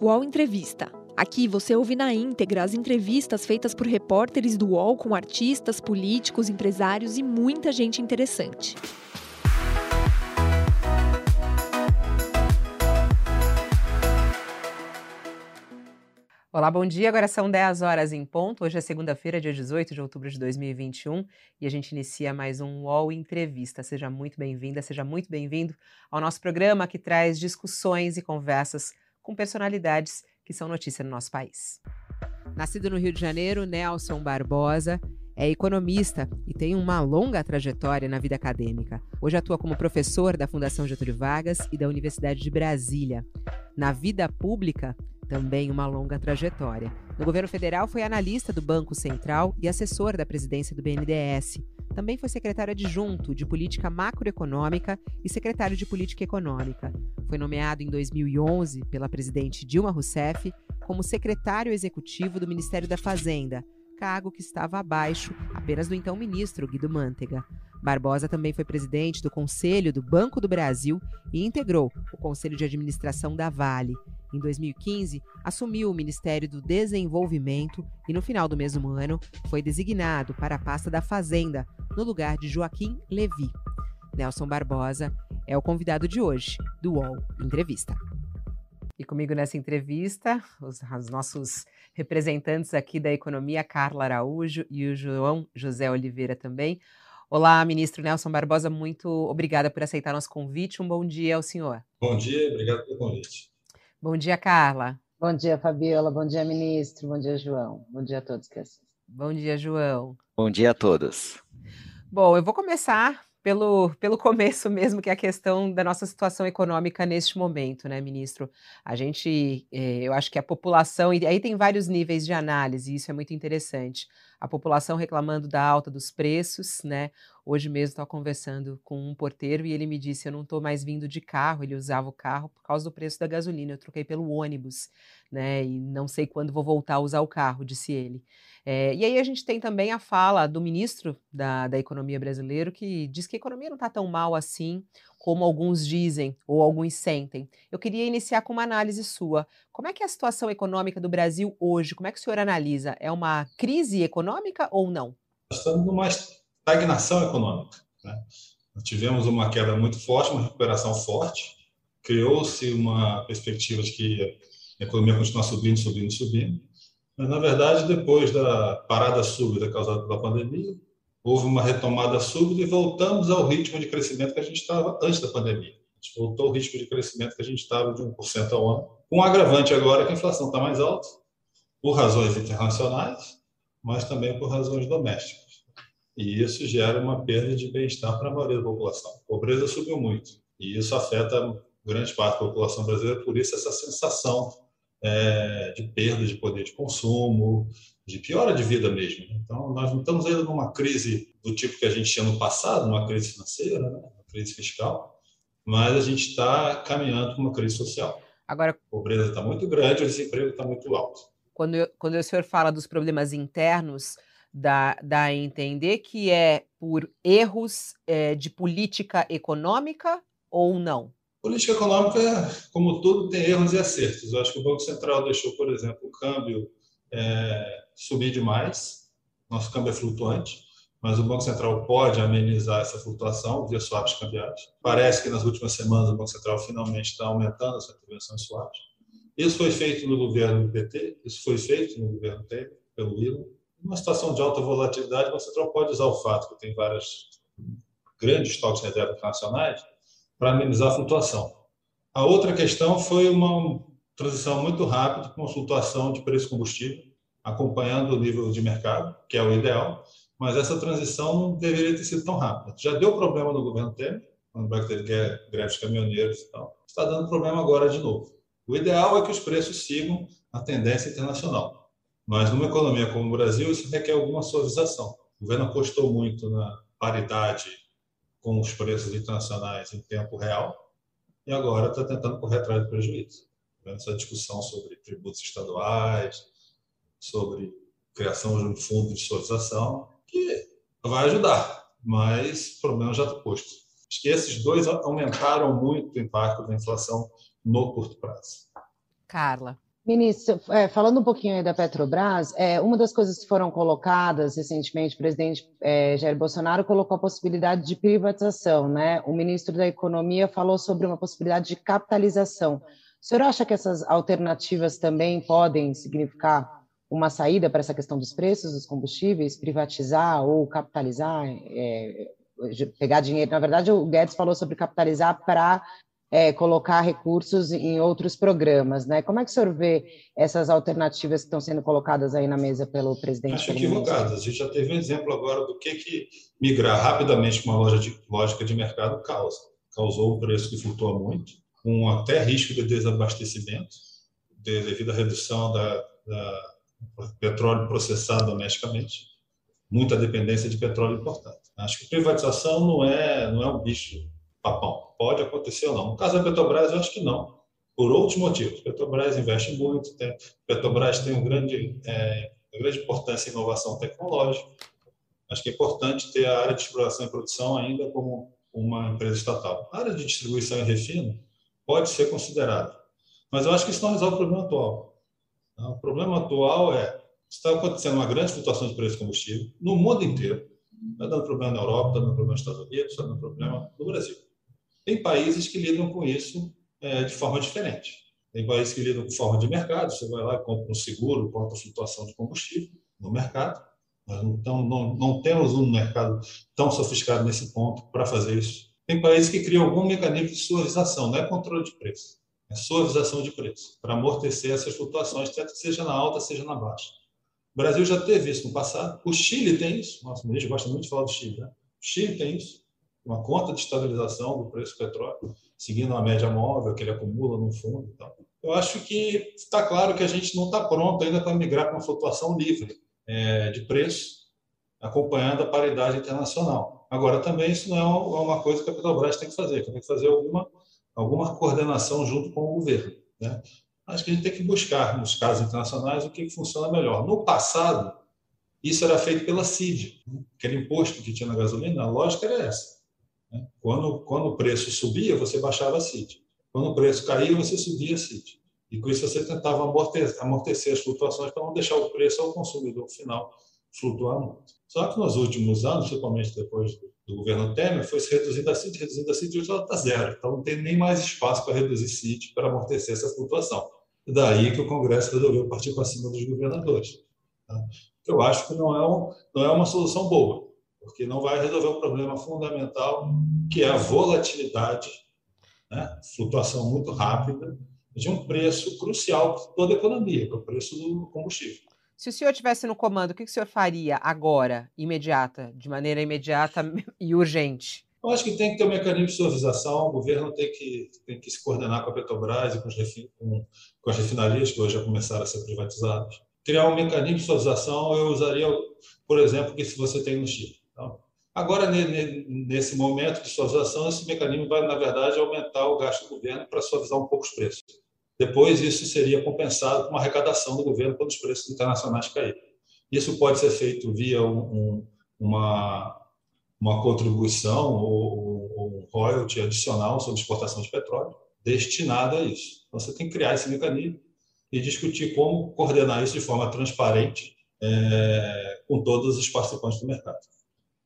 UOL Entrevista. Aqui você ouve na íntegra as entrevistas feitas por repórteres do UOL com artistas, políticos, empresários e muita gente interessante. Olá, bom dia. Agora são 10 horas em ponto. Hoje é segunda-feira, dia 18 de outubro de 2021, e a gente inicia mais um UOL Entrevista. Seja muito bem-vinda, seja muito bem-vindo ao nosso programa que traz discussões e conversas com personalidades que são notícia no nosso país. Nascido no Rio de Janeiro, Nelson Barbosa é economista e tem uma longa trajetória na vida acadêmica. Hoje atua como professor da Fundação Getúlio Vargas e da Universidade de Brasília. Na vida pública, também uma longa trajetória. No governo federal, foi analista do Banco Central e assessor da presidência do BNDES. Também foi secretário adjunto de Política Macroeconômica e secretário de Política Econômica. Foi nomeado em 2011 pela presidente Dilma Rousseff como secretário executivo do Ministério da Fazenda, cargo que estava abaixo apenas do então ministro Guido Mantega. Barbosa também foi presidente do Conselho do Banco do Brasil e integrou o Conselho de Administração da Vale. Em 2015, assumiu o Ministério do Desenvolvimento e, no final do mesmo ano, foi designado para a pasta da Fazenda, no lugar de Joaquim Levi. Nelson Barbosa é o convidado de hoje do UOL Entrevista. E comigo nessa entrevista, os, os, nossos representantes aqui da economia, Carla Araújo e o João José Oliveira também. Olá, ministro Nelson Barbosa, muito obrigada por aceitar nosso convite. Um bom dia ao senhor. Bom dia, obrigado pelo convite. Bom dia, Carla. Bom dia, Fabiola. Bom dia, ministro. Bom dia, João. Bom dia a todos que assistem. Bom dia, João. Bom dia a todos. Bom, eu vou começar pelo, pelo começo mesmo, que é a questão da nossa situação econômica neste momento, né, ministro? A gente, eh, eu acho que a população, e aí tem vários níveis de análise, e isso é muito interessante a população reclamando da alta dos preços, né? Hoje mesmo estava conversando com um porteiro e ele me disse: eu não estou mais vindo de carro. Ele usava o carro por causa do preço da gasolina. Eu troquei pelo ônibus, né? E não sei quando vou voltar a usar o carro, disse ele. É, e aí a gente tem também a fala do ministro da, da Economia brasileiro que diz que a economia não está tão mal assim como alguns dizem ou alguns sentem. Eu queria iniciar com uma análise sua. Como é que é a situação econômica do Brasil hoje? Como é que o senhor analisa? É uma crise econômica ou não? Estamos numa estagnação econômica. Né? Tivemos uma queda muito forte, uma recuperação forte. Criou-se uma perspectiva de que a economia continuar subindo, subindo, subindo. Mas, na verdade, depois da parada súbita causada pela pandemia, houve uma retomada súbita e voltamos ao ritmo de crescimento que a gente estava antes da pandemia. A gente voltou ao ritmo de crescimento que a gente estava de 1% ao ano. Com um agravante agora que a inflação está mais alta, por razões internacionais, mas também por razões domésticas. E isso gera uma perda de bem-estar para a maioria da população. A pobreza subiu muito e isso afeta grande parte da população brasileira, por isso essa sensação é, de perda de poder de consumo, de piora de vida mesmo. Então, nós não estamos ainda numa crise do tipo que a gente tinha no passado, uma crise financeira, né? uma crise fiscal, mas a gente está caminhando para uma crise social. Agora, a pobreza está muito grande, o desemprego está muito alto. Quando, eu, quando o senhor fala dos problemas internos, dá, dá a entender que é por erros é, de política econômica ou não? Política econômica, como tudo, tem erros e acertos. Eu acho que o Banco Central deixou, por exemplo, o câmbio é, subir demais. Nosso câmbio é flutuante, mas o Banco Central pode amenizar essa flutuação via swaps cambiais. Parece que nas últimas semanas o Banco Central finalmente está aumentando a sua intervenção em swaps. Isso foi feito no governo do PT, isso foi feito no governo Temer, pelo Lula. Numa situação de alta volatilidade, o Banco Central pode usar o fato que tem várias grandes estoques de reserva internacionais para amenizar a flutuação. A outra questão foi uma transição muito rápida com flutuação de preço combustível, acompanhando o nível de mercado, que é o ideal, mas essa transição não deveria ter sido tão rápida. Já deu problema no governo Temer, quando vai ter greve de caminhoneiros e tal. Está dando problema agora de novo. O ideal é que os preços sigam a tendência internacional. Mas numa economia como o Brasil, isso requer alguma suavização. O governo apostou muito na paridade com os preços internacionais em tempo real e agora está tentando correr atrás do prejuízo. Essa discussão sobre tributos estaduais, sobre criação de um fundo de suavização, que vai ajudar, mas o problema já está posto. Acho que esses dois aumentaram muito o impacto da inflação no curto prazo. Carla. Ministro, é, falando um pouquinho aí da Petrobras, é, uma das coisas que foram colocadas recentemente, o presidente é, Jair Bolsonaro colocou a possibilidade de privatização, né? O ministro da Economia falou sobre uma possibilidade de capitalização. O senhor acha que essas alternativas também podem significar uma saída para essa questão dos preços dos combustíveis, privatizar ou capitalizar, é, pegar dinheiro? Na verdade, o Guedes falou sobre capitalizar para é, colocar recursos em outros programas, né? Como é que o senhor vê essas alternativas que estão sendo colocadas aí na mesa pelo presidente? Acho equivocado. A gente já teve um exemplo agora do que, que migrar rapidamente com uma loja de, lógica de mercado causa. Causou um preço que flutua muito, com até risco de desabastecimento, devido à redução da, da petróleo processado domesticamente, muita dependência de petróleo importado. Acho que privatização não é, não é um bicho papão. Pode acontecer ou não. No caso da Petrobras, eu acho que não, por outros motivos. Petrobras investe muito, tem, Petrobras tem um grande, é, uma grande importância em inovação tecnológica. Acho que é importante ter a área de exploração e produção ainda como uma empresa estatal. A área de distribuição e refino pode ser considerada, mas eu acho que isso não resolve o problema atual. O problema atual é está acontecendo uma grande flutuação de preço de combustível no mundo inteiro. Está dando problema na Europa, está dando problema nos Estados Unidos, está dando problema no Brasil. Tem países que lidam com isso é, de forma diferente. Tem países que lidam com forma de mercado, você vai lá e compra um seguro contra a flutuação de combustível no mercado. Nós não, não, não temos um mercado tão sofisticado nesse ponto para fazer isso. Tem países que criam algum mecanismo de suavização, não é controle de preço, é suavização de preço, para amortecer essas flutuações, seja na alta, seja na baixa. O Brasil já teve isso no passado, o Chile tem isso, nossa, o ministro gosta muito de falar do Chile, né? o Chile tem isso, uma conta de estabilização do preço do petróleo, seguindo a média móvel que ele acumula no fundo. Então, eu acho que está claro que a gente não está pronto ainda para migrar para uma flutuação livre é, de preço, acompanhando a paridade internacional. Agora, também isso não é uma coisa que a Petrobras tem que fazer, tem que fazer alguma, alguma coordenação junto com o governo. Né? Acho que a gente tem que buscar, nos casos internacionais, o que funciona melhor. No passado, isso era feito pela CID, né? aquele imposto que tinha na gasolina, a lógica era essa. Né? Quando, quando o preço subia, você baixava a CID. Quando o preço caía, você subia a CID. E com isso você tentava amortecer, amortecer as flutuações para não deixar o preço ao consumidor final flutuar muito. Só que nos últimos anos, principalmente depois do, governo Temer, foi se reduzindo a CID, reduzindo a CID e hoje ela está zero. Então não tem nem mais espaço para reduzir CID para amortecer essa flutuação. Daí que o Congresso resolveu partir para cima dos governadores. Tá? Eu acho que não é, um, não é uma solução boa porque não vai resolver o problema fundamental, que é a volatilidade, né? flutuação muito rápida, de um preço crucial para toda a economia, que é o preço do combustível. Se o senhor estivesse no comando, o que o senhor faria agora, imediata, de maneira imediata e urgente? Eu acho que tem que ter um mecanismo de suavização, o governo tem que, tem que se coordenar com a Petrobras e com, com, com as refinarias, que hoje já começaram a ser privatizadas. Criar um mecanismo de suavização, eu usaria, por exemplo, que se você tem no Chile. Então, agora, nesse momento de suavização, esse mecanismo vai, na verdade, aumentar o gasto do governo para suavizar um pouco os preços. Depois, isso seria compensado com uma arrecadação do governo quando os preços internacionais caírem. Isso pode ser feito via um, um, uma, uma contribuição ou, ou um royalty adicional sobre exportação de petróleo destinada a isso. Então, você tem que criar esse mecanismo e discutir como coordenar isso de forma transparente é, com todos os participantes do mercado.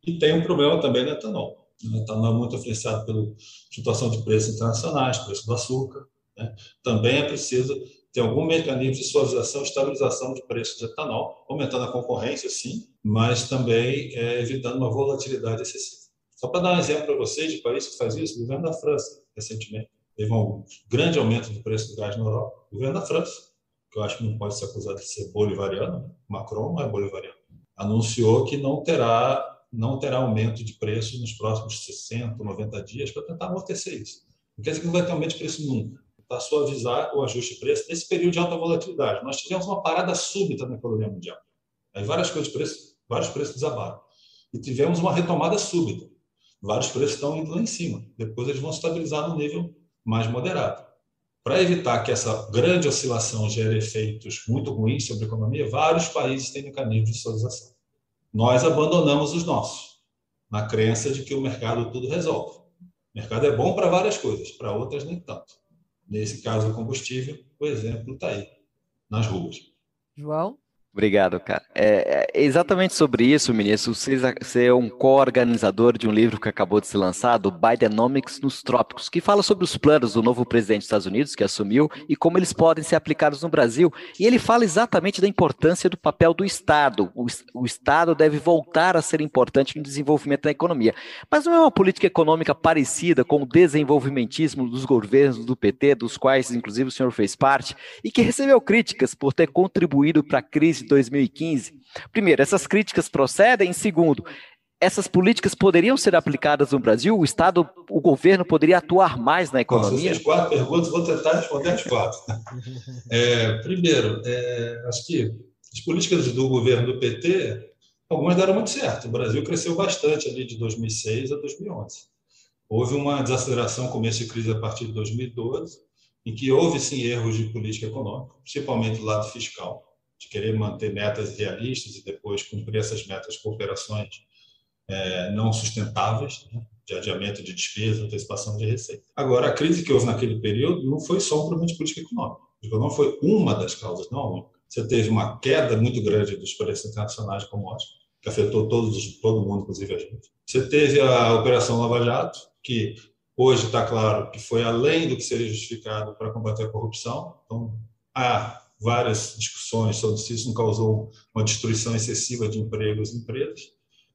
E tem um problema também no etanol. O etanol é muito influenciado pela situação de preços internacionais, preço do açúcar. Né? Também é preciso ter algum mecanismo de suavização, estabilização de preços de etanol, aumentando a concorrência, sim, mas também é, evitando uma volatilidade excessiva. Só para dar um exemplo para vocês de país que faz isso, o governo da França, recentemente, teve um grande aumento do preço do gás na Europa. O governo da França, que eu acho que não pode ser acusado de ser bolivariano, né? Macron não é bolivariano, anunciou que não terá não terá aumento de preço nos próximos 60, 90 dias para tentar amortecer isso. Não quer dizer que não vai ter aumento de preço nunca. Para suavizar o ajuste de preço nesse período de alta volatilidade. Nós tivemos uma parada súbita na economia mundial. Aí várias coisas de preço, vários preços desabaram. E tivemos uma retomada súbita. Vários preços estão indo lá em cima. Depois eles vão estabilizar no nível mais moderado. Para evitar que essa grande oscilação gere efeitos muito ruins sobre a economia, vários países têm mecanismos de suavização nós abandonamos os nossos, na crença de que o mercado tudo resolve. O mercado é bom para várias coisas, para outras nem tanto. Nesse caso do combustível, o exemplo está aí. nas ruas. João? Obrigado, cara. É, é, exatamente sobre isso, ministro. Você, você é um co-organizador de um livro que acabou de ser lançado, Bidenomics nos Trópicos, que fala sobre os planos do novo presidente dos Estados Unidos, que assumiu, e como eles podem ser aplicados no Brasil. E ele fala exatamente da importância do papel do Estado. O, o Estado deve voltar a ser importante no desenvolvimento da economia. Mas não é uma política econômica parecida com o desenvolvimentismo dos governos do PT, dos quais, inclusive, o senhor fez parte, e que recebeu críticas por ter contribuído para a crise de 2015? Primeiro, essas críticas procedem. Segundo, essas políticas poderiam ser aplicadas no Brasil? O Estado, o governo poderia atuar mais na economia? Essas quatro perguntas, vou tentar responder as quatro. É, primeiro, é, acho que as políticas do governo do PT, algumas deram muito certo. O Brasil cresceu bastante ali de 2006 a 2011. Houve uma desaceleração, começo de crise a partir de 2012, em que houve sim erros de política econômica, principalmente do lado fiscal de querer manter metas realistas e depois cumprir essas metas com operações é, não sustentáveis, né? de adiamento de despesa, antecipação de receita. Agora, a crise que houve naquele período não foi só um problema de política econômica. Não foi uma das causas, não a única. Você teve uma queda muito grande dos preços internacionais de commodities, que afetou todos, todo mundo, inclusive a gente. Você teve a Operação Lava Jato, que hoje está claro que foi além do que seria justificado para combater a corrupção. Então, a várias discussões sobre se isso não causou uma destruição excessiva de empregos e empresas.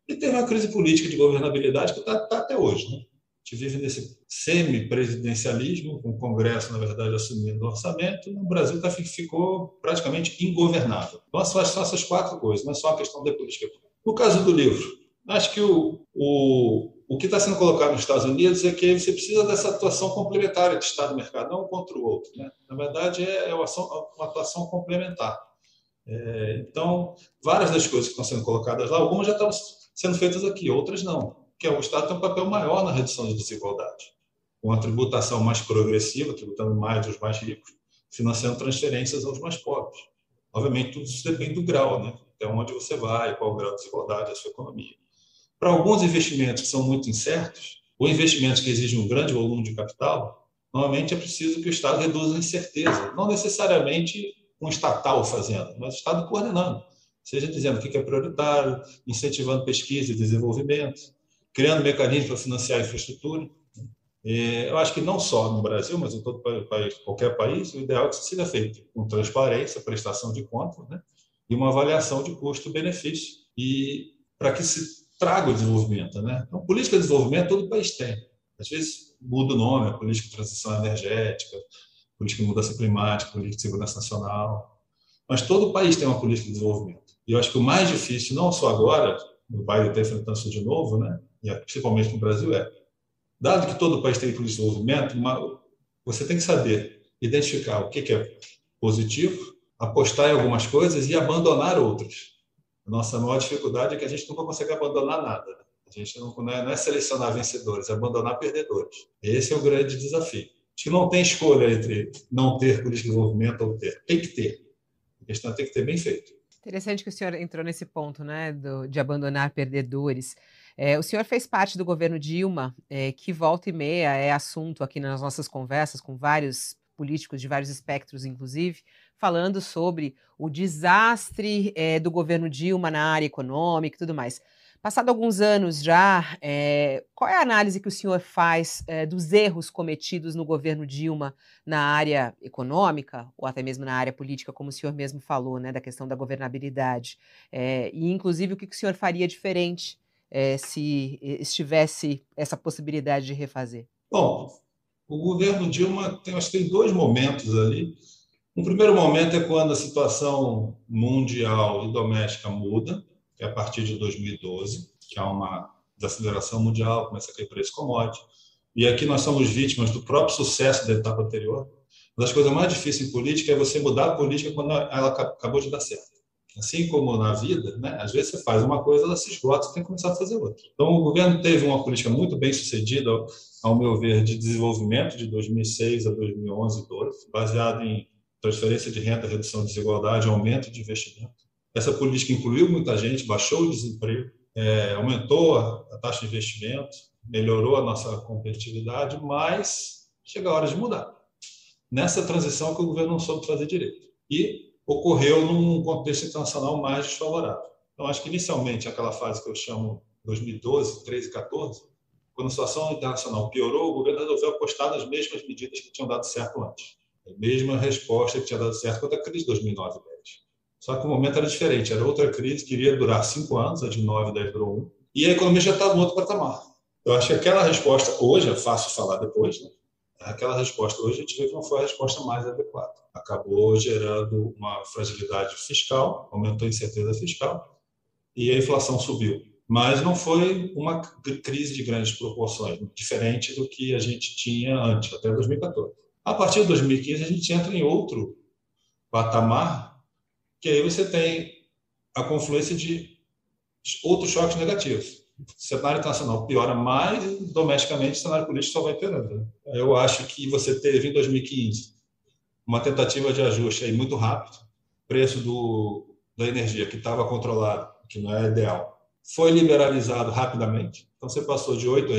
E teve uma crise política de governabilidade que está tá até hoje. Né? A gente vive nesse semi-presidencialismo, com o Congresso, na verdade, assumindo o orçamento, o Brasil tá, ficou praticamente ingovernável. Então, são essas quatro coisas, não é só a questão da política. No caso do livro, acho que o, o, o que está sendo colocado nos Estados Unidos é que você precisa dessa atuação complementar de Estado e mercado, não um contra o outro. Né? Na verdade, é uma, ação, uma atuação complementar. É, então, várias das coisas que estão sendo colocadas lá, algumas já estão sendo feitas aqui, outras não. Que é, o Estado tem um papel maior na redução de desigualdade, com a tributação mais progressiva, tributando mais os mais ricos, financiando transferências aos mais pobres. Obviamente, tudo isso depende do grau, né? até onde você vai, qual o grau de desigualdade da sua economia. Para alguns investimentos que são muito incertos, ou investimentos que exigem um grande volume de capital, normalmente é preciso que o Estado reduza a incerteza. Não necessariamente um estatal fazendo, mas o Estado coordenando. Seja dizendo o que é prioritário, incentivando pesquisa e desenvolvimento, criando mecanismos para financiar a infraestrutura. Eu acho que não só no Brasil, mas em todo país, qualquer país, o ideal é que isso seja feito com transparência, prestação de contas, né? e uma avaliação de custo-benefício, e para que se traga o desenvolvimento. Né? Então, política de desenvolvimento todo país tem. Às vezes muda o nome, política de transição energética, política de mudança climática, política de segurança nacional. Mas todo país tem uma política de desenvolvimento. E eu acho que o mais difícil, não só agora, o Biden está enfrentando isso de novo, né? e principalmente no Brasil, é, dado que todo país tem política de desenvolvimento, você tem que saber identificar o que é positivo, apostar em algumas coisas e abandonar outras. A nossa maior dificuldade é que a gente nunca consegue abandonar nada. A gente não, é, não é selecionar vencedores, é abandonar perdedores. Esse é o grande desafio. Acho que não tem escolha entre não ter de desenvolvimento ou ter. Tem que ter. A questão é tem que ter bem feito. Interessante que o senhor entrou nesse ponto, né, do, de abandonar perdedores. É, o senhor fez parte do governo Dilma, é, que volta e meia é assunto aqui nas nossas conversas com vários políticos de vários espectros, inclusive, falando sobre o desastre é, do governo Dilma na área econômica e tudo mais. Passado alguns anos já, é, qual é a análise que o senhor faz é, dos erros cometidos no governo Dilma na área econômica, ou até mesmo na área política, como o senhor mesmo falou, né, da questão da governabilidade? e, inclusive, o que o senhor faria diferente se estivesse essa possibilidade de refazer? Bom, o governo Dilma tem, acho que tem dois momentos ali um primeiro momento é quando a situação mundial e doméstica muda, que é a partir de 2012, que há uma desaceleração mundial, começa a cair preço commodity. E aqui nós somos vítimas do próprio sucesso da etapa anterior. Uma das coisas mais difíceis em política é você mudar a política quando ela acabou de dar certo. Assim como na vida, né? às vezes você faz uma coisa, ela se esgota, você tem que começar a fazer outra. Então, o governo teve uma política muito bem sucedida, ao meu ver, de desenvolvimento de 2006 a 2011 e 2012, baseado em transferência de renda, redução de desigualdade, aumento de investimento. Essa política incluiu muita gente, baixou o desemprego, é, aumentou a, taxa de investimento, melhorou a nossa competitividade, mas chega a hora de mudar. Nessa transição que o governo não soube fazer direito. E ocorreu num contexto internacional mais desfavorável. Então, acho que inicialmente aquela fase que eu chamo 2012, 13 e 14, quando a situação internacional piorou, o governo resolveu apostar nas mesmas medidas que tinham dado certo antes. Mesma resposta que tinha dado certo contra a crise de 2009 e 10. Só que o momento era diferente, era outra crise que iria durar cinco anos, a de 9 e 10 durou um, e a economia já estava no outro patamar. Eu acho que aquela resposta, hoje, é fácil falar depois, né? aquela resposta hoje a gente vê que não foi a resposta mais adequada. Acabou gerando uma fragilidade fiscal, aumentou a incerteza fiscal e a inflação subiu. Mas não foi uma crise de grandes proporções, diferente do que a gente tinha antes, até 2014. A partir de 2015, a gente entra em outro patamar, que aí você tem a confluência de outros choques negativos o cenário internacional piora mais domesticamente o cenário político só vai piorando. Né? Eu acho que você teve em 2015 uma tentativa de ajuste aí muito rápido, preço do, da energia que estava controlado, que não é ideal, foi liberalizado rapidamente. Então você passou de 8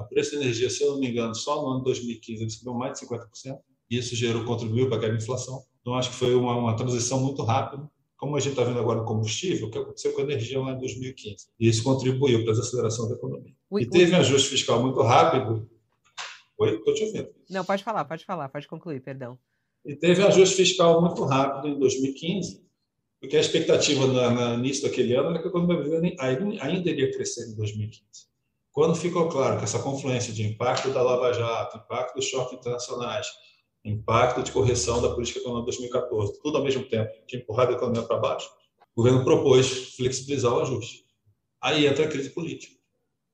a 80. A preço da energia, se eu não me engano, só no ano de 2015 ele subiu mais de 50%. Isso gerou, contribuiu para aquela inflação. Então acho que foi uma, uma transição muito rápida como a gente está vendo agora o combustível, o que aconteceu com a energia lá em 2015. E isso contribuiu para a desaceleração da economia. Ui, e teve ui. um ajuste fiscal muito rápido. Oi, estou te ouvindo. Não, pode falar, pode falar, pode concluir, perdão. E teve um ajuste fiscal muito rápido em 2015, porque a expectativa no início daquele ano era que a economia ainda iria crescer em 2015. Quando ficou claro que essa confluência de impacto da Lava Jato, impacto dos choques internacionais, impacto de correção da política econômica de 2014, tudo ao mesmo tempo, que empurrado a economia para baixo, o governo propôs flexibilizar o ajuste. Aí entra a crise política.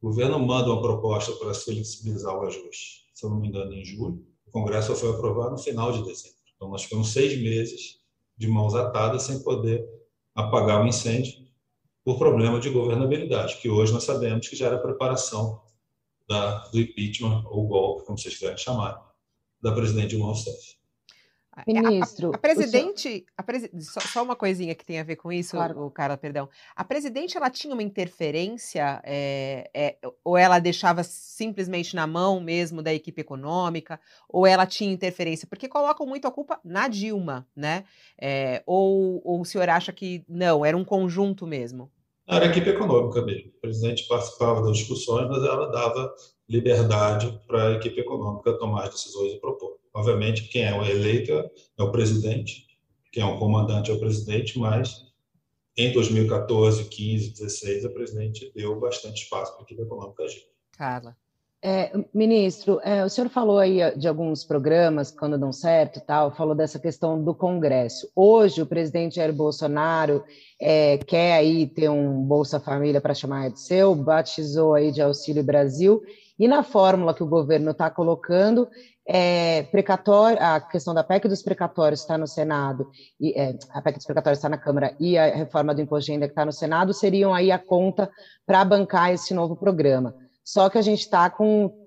O governo manda uma proposta para flexibilizar o ajuste, se eu não me engano, em julho. O Congresso foi aprovado no final de dezembro. Então, nós ficamos seis meses de mãos atadas sem poder apagar o incêndio por problema de governabilidade, que hoje nós sabemos que já era preparação da, do impeachment ou golpe, como vocês quiserem chamar, da presidente Dilma Rousseff. Ministro. A, a, presidente. A presi só, só, uma coisinha que tem a ver com isso, claro. o cara, perdão. A presidente ela tinha uma interferência, é, é, ou ela deixava simplesmente na mão mesmo da equipe econômica, ou ela tinha interferência? Porque colocam muito a culpa na Dilma, né? É, ou, ou o senhor acha que não, era um conjunto mesmo? Era a equipe econômica mesmo. O presidente participava das discussões, mas ela dava liberdade para a equipe econômica tomar as decisões e propor. Obviamente, quem é o eleito é o presidente, quem é o comandante é o presidente, mas em 2014, 15, 16, a presidente deu bastante espaço para a equipe econômica agir. Carla. É, ministro, é, o senhor falou aí de alguns programas quando dão certo tal, falou dessa questão do Congresso. Hoje, o presidente Jair Bolsonaro é, quer aí ter um Bolsa Família para chamar de seu, batizou aí de Auxílio Brasil e na fórmula que o governo está colocando, é, precatório, a questão da PEC dos precatórios está no Senado, e, é, a PEC dos precatórios está na Câmara e a reforma do imposto de renda que está no Senado seriam aí a conta para bancar esse novo programa. Só que a gente está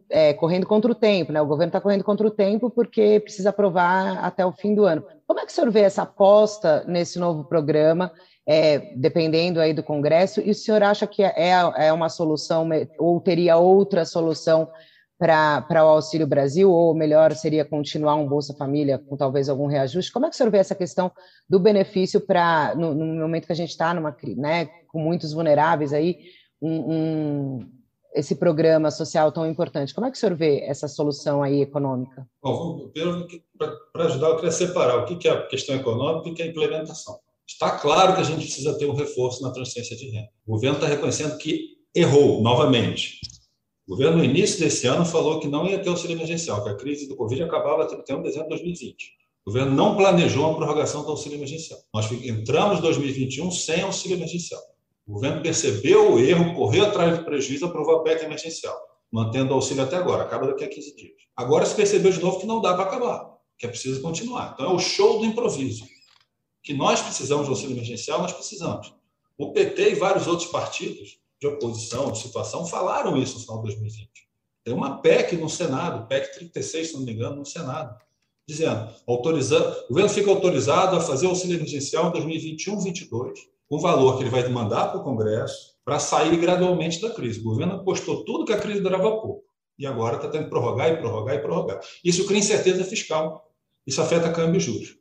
é, correndo contra o tempo, né? O governo está correndo contra o tempo porque precisa aprovar até o fim do ano. Como é que o senhor vê essa aposta nesse novo programa? é, dependendo aí do Congresso, e o senhor acha que é, é uma solução, ou teria outra solução para o Auxílio Brasil, ou melhor, seria continuar um Bolsa Família com talvez algum reajuste? Como é que o senhor vê essa questão do benefício para, no, no, momento que a gente está numa né, com muitos vulneráveis aí, um, esse programa social tão importante? Como é que o senhor vê essa solução aí econômica? Para ajudar, eu queria separar o que é a questão econômica e o que é a implementação. Está claro que a gente precisa ter um reforço na transferência de renda. O governo está reconhecendo que errou novamente. O governo, no início desse ano, falou que não ia ter auxílio emergencial, que a crise do Covid acabava até 31 de dezembro de 2020. O governo não planejou uma prorrogação do auxílio emergencial. Nós entramos em 2021 sem auxílio emergencial. O governo percebeu o erro, correu atrás do prejuízo, aprovou a PEC emergencial, mantendo o auxílio até agora, acaba daqui a 15 dias. Agora se percebeu de novo que não dá para acabar, que é preciso continuar. Então é o show do improviso que nós precisamos do auxílio emergencial, nós precisamos. O PT e vários outros partidos de oposição, de situação, falaram isso no final de 2020. Tem uma PEC no Senado, PEC 36, se não me engano, no Senado, dizendo, autorizando, o governo fica autorizado a fazer auxílio emergencial em 2021-22, o valor que ele vai mandar para o Congresso para sair gradualmente da crise. O governo apostou tudo que a crise durava pouco. E agora está tendo que prorrogar e prorrogar e prorrogar. Isso cria incerteza fiscal. Isso afeta câmbio e juros.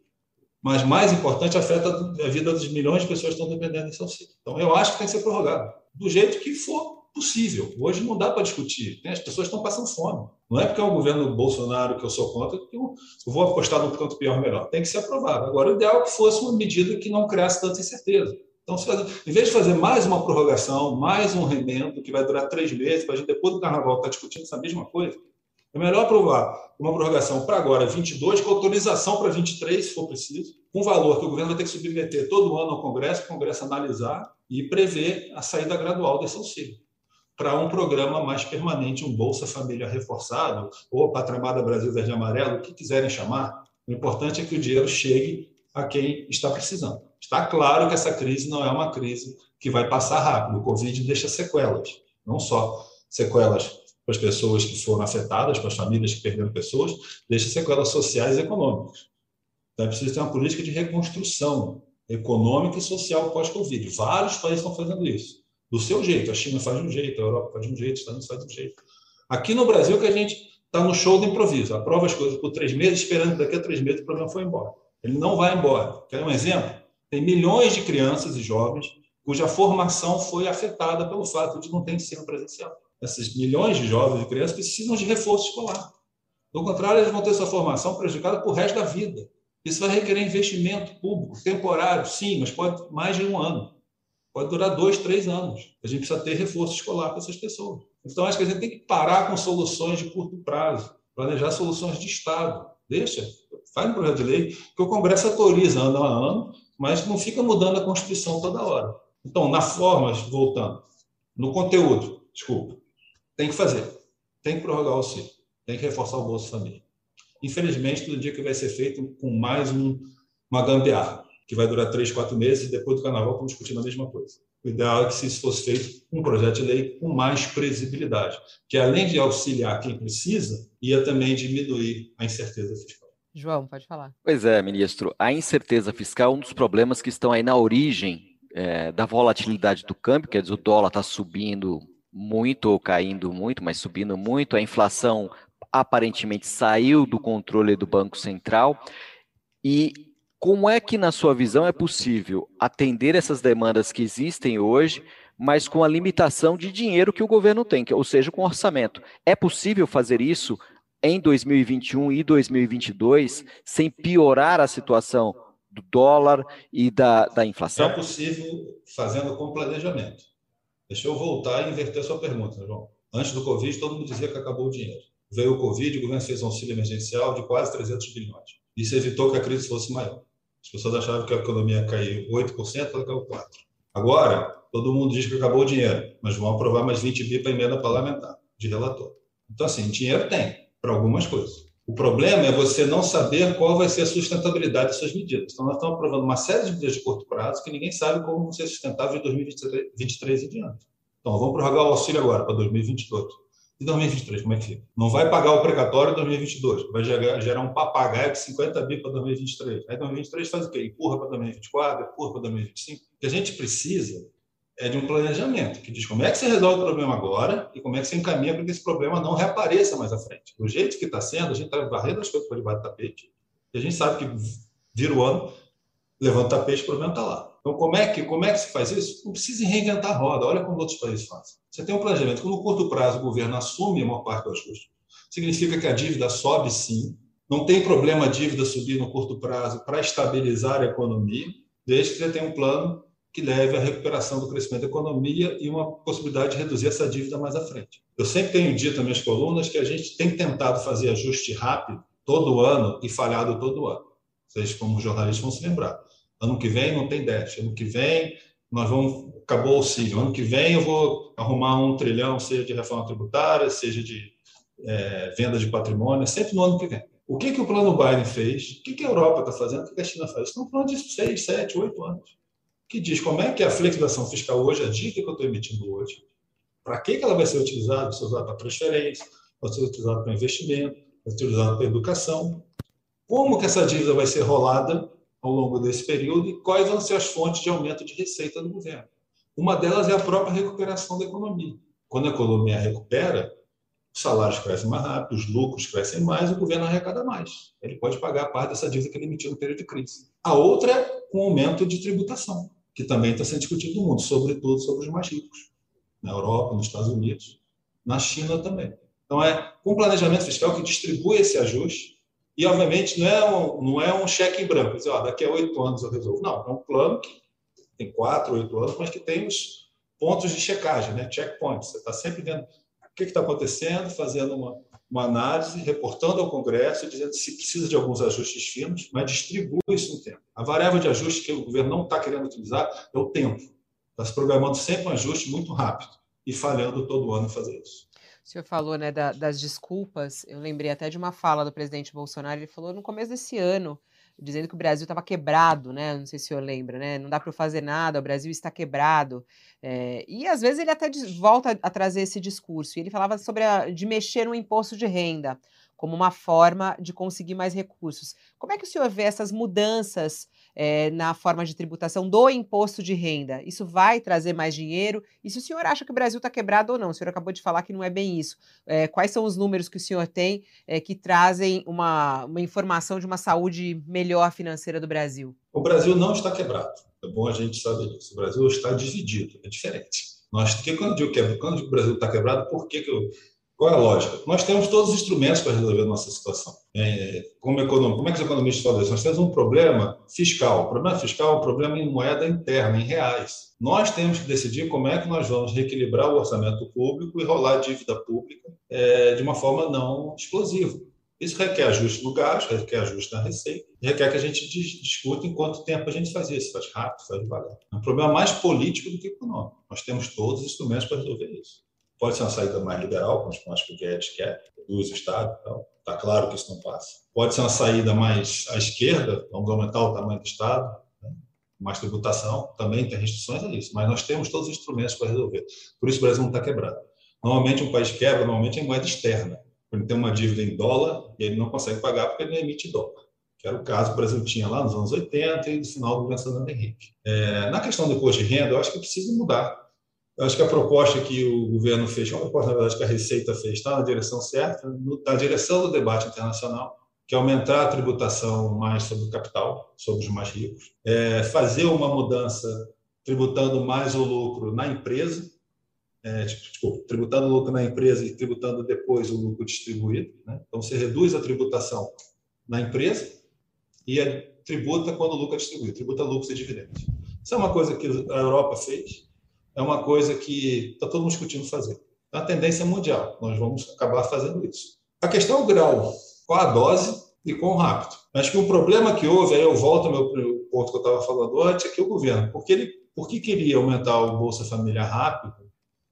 mas mais importante, afeta a vida dos milhões de pessoas que estão dependendo desse auxílio. Então, eu acho que tem que ser prorrogado, do jeito que for possível. Hoje não dá para discutir. As pessoas estão passando fome. Não é porque é o governo Bolsonaro que eu sou contra que eu vou apostar no quanto pior melhor. Tem que ser aprovado. Agora, o ideal é que fosse uma medida que não criasse tanta incerteza. Então, em vez de fazer mais uma prorrogação, mais um remendo, que vai durar três meses, para a gente depois do carnaval estar tá discutindo essa mesma coisa, é melhor aprovar uma prorrogação para agora 22, com autorização para 23, se for preciso, com valor que o governo vai ter que submeter todo ano ao Congresso, o Congresso analisar e prever a saída gradual desse auxílio para um programa mais permanente, um Bolsa Família reforçado, ou Patramada Brasil Verde Amarelo, o que quiserem chamar. O importante é que o dinheiro chegue a quem está precisando. Está claro que essa crise não é uma crise que vai passar rápido. O Covid deixa sequelas, não só sequelas para as pessoas que foram afetadas, para as famílias que perderam pessoas, deixa sequelas sociais e econômicas. Então é preciso ter uma política de reconstrução econômica e social pós-Covid. Vários países estão fazendo isso. Do seu jeito. A China faz de um jeito, a Europa faz de um jeito, os Estados Unidos faz de um jeito. Aqui no Brasil, que a gente está no show do improviso. Aprova as coisas por três meses, esperando que daqui a três meses o problema foi embora. Ele não vai embora. Quer um exemplo? Tem milhões de crianças e jovens cuja formação foi afetada pelo fato de não ter ensino presencial esses milhões de jovens e crianças precisam de reforço escolar. Do contrário, eles vão ter sua formação prejudicada por resto da vida. Isso vai requerer investimento público, temporário, sim, mas pode mais de um ano. Pode durar dois, três anos. A gente precisa ter reforço escolar para essas pessoas. Então, acho que a gente tem que parar com soluções de curto prazo, planejar soluções de Estado. Deixa, faz um projeto de lei que o Congresso autoriza ano a ano, mas não fica mudando a Constituição toda hora. Então, na forma, voltando, no conteúdo, desculpa, tem que fazer. Tem que prorrogar o auxílio. Tem que reforçar o Bolsa Família. Infelizmente, todo dia que vai ser feito com mais um, uma gambiarra, que vai durar três, quatro meses, e depois do carnaval estamos discutindo a mesma coisa. O ideal é que se isso fosse feito um projeto de lei com mais previsibilidade, que além de auxiliar quem precisa, ia também diminuir a incerteza fiscal. João, pode falar. Pois é, ministro. A incerteza fiscal é um dos problemas que estão aí na origem é, da volatilidade do câmbio, quer dizer, o dólar está subindo muito ou caindo muito, mas subindo muito. A inflação aparentemente saiu do controle do Banco Central. E como é que, na sua visão, é possível atender essas demandas que existem hoje, mas com a limitação de dinheiro que o governo tem, ou seja, com orçamento? É possível fazer isso em 2021 e 2022 sem piorar a situação do dólar e da, da inflação? É possível fazendo com planejamento. Deixa eu voltar e inverter a sua pergunta, João. Antes do Covid, todo mundo dizia que acabou o dinheiro. Veio o Covid, o governo fez um auxílio emergencial de quase 300 bilhões. Isso evitou que a crise fosse maior. As pessoas achavam que a economia caiu 8%, ela caiu 4%. Agora, todo mundo diz que acabou o dinheiro, mas vão aprovar mais 20 bi para emenda parlamentar, de relator. Então, assim, dinheiro tem, para algumas coisas. O problema é você não saber qual vai ser a sustentabilidade dessas medidas. Então, nós estamos aprovando uma série de medidas de curto prazo que ninguém sabe como vão ser sustentáveis em 2023 e diante. Então, vamos prorrogar o auxílio agora para 2022. E 2023, como é que fica? Não vai pagar o precatório em 2022, vai gerar um papagaio de 50 bi para 2023. Aí 2023 faz o quê? Empurra para 2024, empurra para 2025. O que a gente precisa é de um planejamento que diz como é que você resolve o problema agora e como é que você encaminha para que esse problema não reapareça mais à frente. Do jeito que está sendo, a gente está varrendo as coisas para debaixo do tapete e a gente sabe que vira o ano, levanta o tapete, o problema está lá. Então, como é, que, como é que se faz isso? Não precisa reinventar a roda. Olha como outros países fazem. Você tem um planejamento que, no curto prazo, o governo assume a maior parte do ajuste. Significa que a dívida sobe, sim. Não tem problema a dívida subir no curto prazo para estabilizar a economia, desde que você tenha um plano que leve à recuperação do crescimento da economia e uma possibilidade de reduzir essa dívida mais à frente. Eu sempre tenho dito nas minhas colunas que a gente tem tentado fazer ajuste rápido todo ano e falhado todo ano. Vocês, como jornalistas, vão se lembrar. Ano que vem não tem déficit. Ano que vem nós vamos acabou o auxílio. Ano que vem eu vou arrumar um trilhão, seja de reforma tributária, seja de é, venda de patrimônio, sempre no ano que vem. O que, que o plano Biden fez? O que, que a Europa está fazendo? O que a China faz? Isso é um plano de seis, sete, oito anos que diz como é que a flexibilização fiscal hoje, a dívida que eu estou emitindo hoje, para que, que ela vai ser utilizada? Vai ser usada para transferência, vai ser utilizada para investimento, vai ser utilizada para educação. Como que essa dívida vai ser rolada ao longo desse período e quais vão ser as fontes de aumento de receita do governo? Uma delas é a própria recuperação da economia. Quando a economia recupera, os salários crescem mais rápido, os lucros crescem mais, o governo arrecada mais. Ele pode pagar a parte dessa dívida que ele emitiu no período de crise. A outra é com aumento de tributação, que também está sendo discutido no mundo, sobretudo sobre os mais ricos, na Europa, nos Estados Unidos, na China também. Então, é com planejamento fiscal que distribui esse ajuste e, obviamente, não é um, não é um cheque em branco, dizer, ó, daqui a oito anos eu resolvo. Não, é um plano que tem quatro, oito anos, mas que tem os pontos de checagem, né? checkpoints. Você está sempre vendo o que está acontecendo, fazendo uma, uma análise, reportando ao Congresso, dizendo se precisa de alguns ajustes finos, mas distribui isso no tempo. A variável de ajuste que o governo não está querendo utilizar é o tempo. Está se programando sempre um ajuste muito rápido e falhando todo ano fazer isso. O senhor falou né, da, das desculpas. Eu lembrei até de uma fala do presidente Bolsonaro. Ele falou no começo desse ano, dizendo que o Brasil estava quebrado, né? Não sei se o senhor lembra, né? Não dá para fazer nada, o Brasil está quebrado. É, e às vezes ele até volta a trazer esse discurso. E ele falava sobre a, de mexer no imposto de renda como uma forma de conseguir mais recursos. Como é que o senhor vê essas mudanças é, na forma de tributação do imposto de renda? Isso vai trazer mais dinheiro? E se o senhor acha que o Brasil está quebrado ou não? O senhor acabou de falar que não é bem isso. É, quais são os números que o senhor tem é, que trazem uma, uma informação de uma saúde melhor financeira do Brasil? O Brasil não está quebrado. É bom a gente saber disso. O Brasil está dividido, é diferente. Nós, que quando eu digo, quando digo que o Brasil está quebrado, por que, que eu qual é a lógica? Nós temos todos os instrumentos para resolver a nossa situação. É, como, econom... como é que os economistas falam isso? Nós temos um problema fiscal. O problema fiscal é um problema em moeda interna, em reais. Nós temos que decidir como é que nós vamos reequilibrar o orçamento público e rolar a dívida pública é, de uma forma não explosiva. Isso requer ajuste no gasto, requer ajuste na receita, requer que a gente discuta em quanto tempo a gente faz isso, faz rápido, faz devagar. É um problema mais político do que econômico. Nós temos todos os instrumentos para resolver isso. Pode ser uma saída mais liberal, como acho que o Guedes quer, reduz o Estado, então está claro que isso não passa. Pode ser uma saída mais à esquerda, vamos aumentar o tamanho do Estado, né? mais tributação, também tem restrições a isso, mas nós temos todos os instrumentos para resolver. Por isso o Brasil não está quebrado. Normalmente um país quebra, normalmente é moeda externa. Ele tem uma dívida em dólar e ele não consegue pagar porque ele emite dólar que era o caso que o Brasil tinha lá nos anos 80 e no final do governo Fernando Henrique. É, na questão do imposto de renda, eu acho que precisa mudar. Eu acho que a proposta que o governo fez, a proposta, na verdade, que a Receita fez, está na direção certa, na direção do debate internacional, que é aumentar a tributação mais sobre o capital, sobre os mais ricos, é fazer uma mudança tributando mais o lucro na empresa, é, tipo, tributando o lucro na empresa e tributando depois o lucro distribuído. Né? Então, você reduz a tributação na empresa e tributa quando o lucro é distribuído, tributa lucros e dividendos. Isso é uma coisa que a Europa fez, é uma coisa que está todo mundo discutindo fazer. É uma tendência mundial. Nós vamos acabar fazendo isso. A questão é o grau, qual a dose e quão rápido. Acho que o problema que houve, aí eu volto ao meu ponto que eu estava falando antes, é que o governo, porque ele porque queria aumentar o Bolsa Família rápido,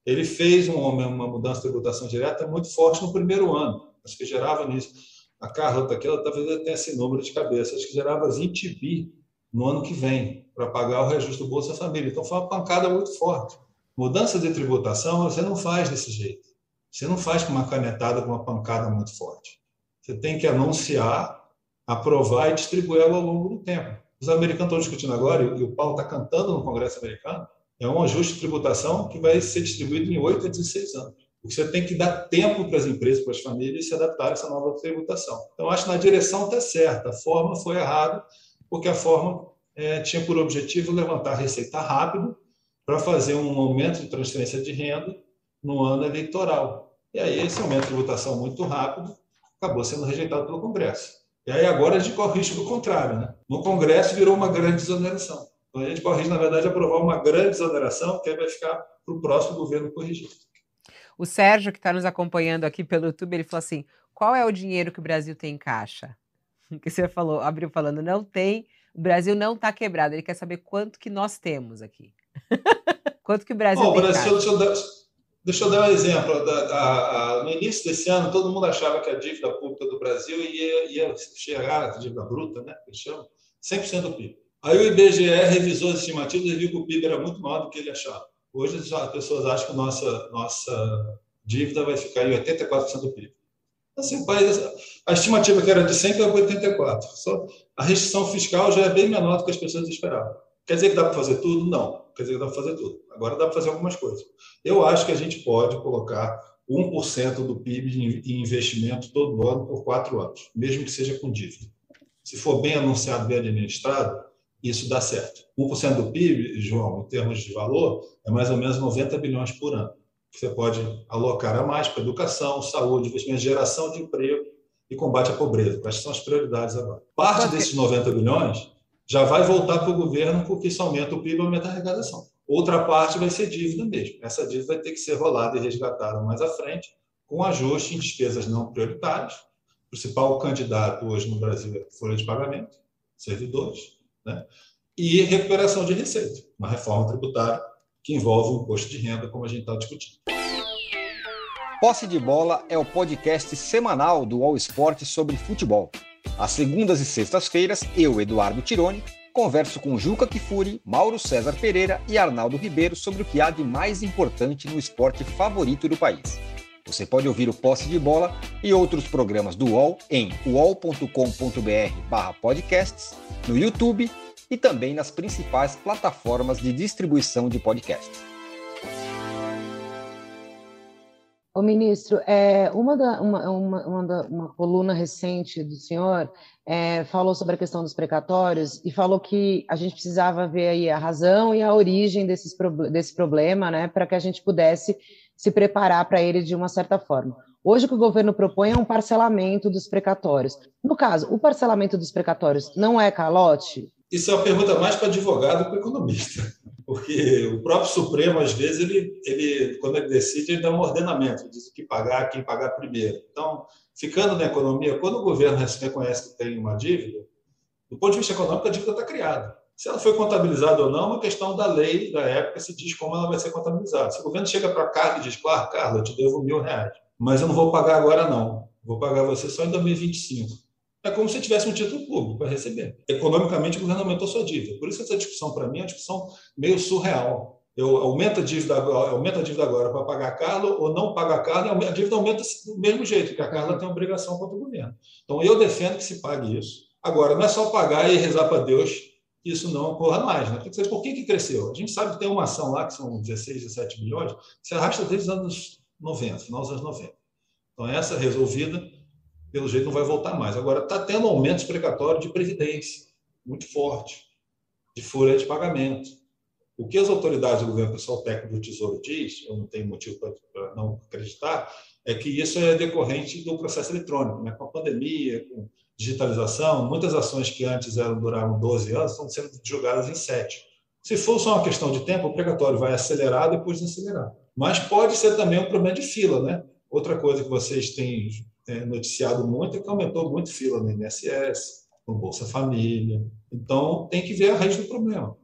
ele fez uma, uma mudança de tributação direta muito forte no primeiro ano. Acho que gerava nisso. A Carla está aqui, ela talvez tenha esse número de cabeça. Acho que gerava 20 bi no ano que vem para pagar o reajuste do Bolsa Família. Então foi uma pancada muito forte. Mudança de tributação você não faz desse jeito. Você não faz com uma canetada, com uma pancada muito forte. Você tem que anunciar, aprovar e distribuir ela ao longo do tempo. Os americanos estão discutindo agora, e o Paulo está cantando no Congresso americano, é um ajuste de tributação que vai ser distribuído em 8 a 16 anos. Você tem que dar tempo para as empresas, para as famílias se adaptarem a essa nova tributação. Então, acho que na direção está certa, a forma foi errada, porque a forma é, tinha por objetivo levantar receita rápido para fazer um aumento de transferência de renda no ano eleitoral. E aí esse aumento de tributação muito rápido acabou sendo rejeitado pelo Congresso. E aí agora a gente corre o risco do contrário. Né? No Congresso virou uma grande desoneração. Então a gente corre, na verdade, aprovar uma grande desoneração que aí vai ficar para o próximo governo corrigir. O Sérgio, que está nos acompanhando aqui pelo YouTube, ele falou assim: qual é o dinheiro que o Brasil tem em caixa? que você falou, abriu falando, não tem, o Brasil não está quebrado. Ele quer saber quanto que nós temos aqui. quanto que o Brasil oh, tem. Brasil, deixa, eu dar, deixa eu dar um exemplo. Da, a, no início desse ano, todo mundo achava que a dívida pública do Brasil ia, ia chegar, a dívida bruta, né? Que chama, 100% do PIB. Aí o IBGE revisou as estimativas e viu que o PIB era muito maior do que ele achava. Hoje as pessoas acham que nossa nossa dívida vai ficar em 84% do PIB. Assim, país, a estimativa que era de 100 foi para 84. Só a restrição fiscal já é bem menor do que as pessoas esperavam. Quer dizer que dá para fazer tudo? Não. Quer dizer que dá para fazer tudo. Agora dá para fazer algumas coisas. Eu acho que a gente pode colocar 1% do PIB em investimento todo ano por quatro anos, mesmo que seja com dívida. Se for bem anunciado, bem administrado, isso dá certo. 1% do PIB, João, em termos de valor, é mais ou menos 90 bilhões por ano. Você pode alocar a mais para educação, saúde, investimento, geração de emprego e combate à pobreza. Quais são as prioridades agora? Parte desses 90 bilhões já vai voltar para o governo porque isso aumenta o PIB e aumenta a arrecadação. Outra parte vai ser dívida mesmo. Essa dívida vai ter que ser rolada e resgatada mais à frente, com ajuste em despesas não prioritárias. O principal candidato hoje no Brasil é folha de pagamento, servidores, né? e recuperação de receita, uma reforma tributária que envolve o imposto de renda, como a gente está discutindo. Posse de Bola é o podcast semanal do All Sport sobre futebol. Às segundas e sextas-feiras, eu, Eduardo Tironi, converso com Juca Kifuri, Mauro César Pereira e Arnaldo Ribeiro sobre o que há de mais importante no esporte favorito do país. Você pode ouvir o Posse de Bola e outros programas do UOL em uol.com.br/podcasts, no YouTube e também nas principais plataformas de distribuição de podcasts. Ô, ministro, é, uma, da, uma, uma, uma, da, uma coluna recente do senhor é, falou sobre a questão dos precatórios e falou que a gente precisava ver aí a razão e a origem desses, desse problema, né, para que a gente pudesse se preparar para ele de uma certa forma. Hoje o que o governo propõe é um parcelamento dos precatórios. No caso, o parcelamento dos precatórios não é calote? Isso é uma pergunta mais para advogado que para economista porque o próprio Supremo, às vezes, ele, ele, quando ele decide, ele dá um ordenamento, diz o que pagar, quem pagar primeiro. Então, ficando na economia, quando o governo reconhece que tem uma dívida, do ponto de vista econômico, a dívida está criada. Se ela foi contabilizada ou não, é uma questão da lei da época, se diz como ela vai ser contabilizada. Se o governo chega para Carla e diz, claro, Carla, eu te devo mil reais, mas eu não vou pagar agora, não. Vou pagar você só em 2025 é como se tivesse um título público para receber. Economicamente, o governo aumentou sua dívida. Por isso, essa discussão, para mim, é uma discussão meio surreal. Eu aumento a dívida agora, aumento a dívida agora para pagar a Carla ou não paga a Carla, a dívida aumenta do mesmo jeito, porque a Carla tem obrigação contra o governo. Então, eu defendo que se pague isso. Agora, não é só pagar e rezar para Deus que isso não ocorra mais. Né? Por que, que cresceu? A gente sabe que tem uma ação lá, que são 16, 17 bilhões, que se arrasta desde os anos 90, final dos anos 90. Então, essa resolvida pelo jeito não vai voltar mais. Agora, está tendo aumentos precatórios de previdência, muito forte, de folha de pagamento. O que as autoridades do governo, pessoal técnico do Tesouro diz, eu não tenho motivo para não acreditar, é que isso é decorrente do processo eletrônico. Né? Com a pandemia, com digitalização, muitas ações que antes eram duravam 12 anos estão sendo jogadas em 7. Se for só uma questão de tempo, o precatório vai acelerar depois desacelerar. Mas pode ser também um problema de fila, né? Outra coisa que vocês têm é, noticiado muito é que aumentou muito fila no INSS, no Bolsa Família. Então, tem que ver a raiz do problema.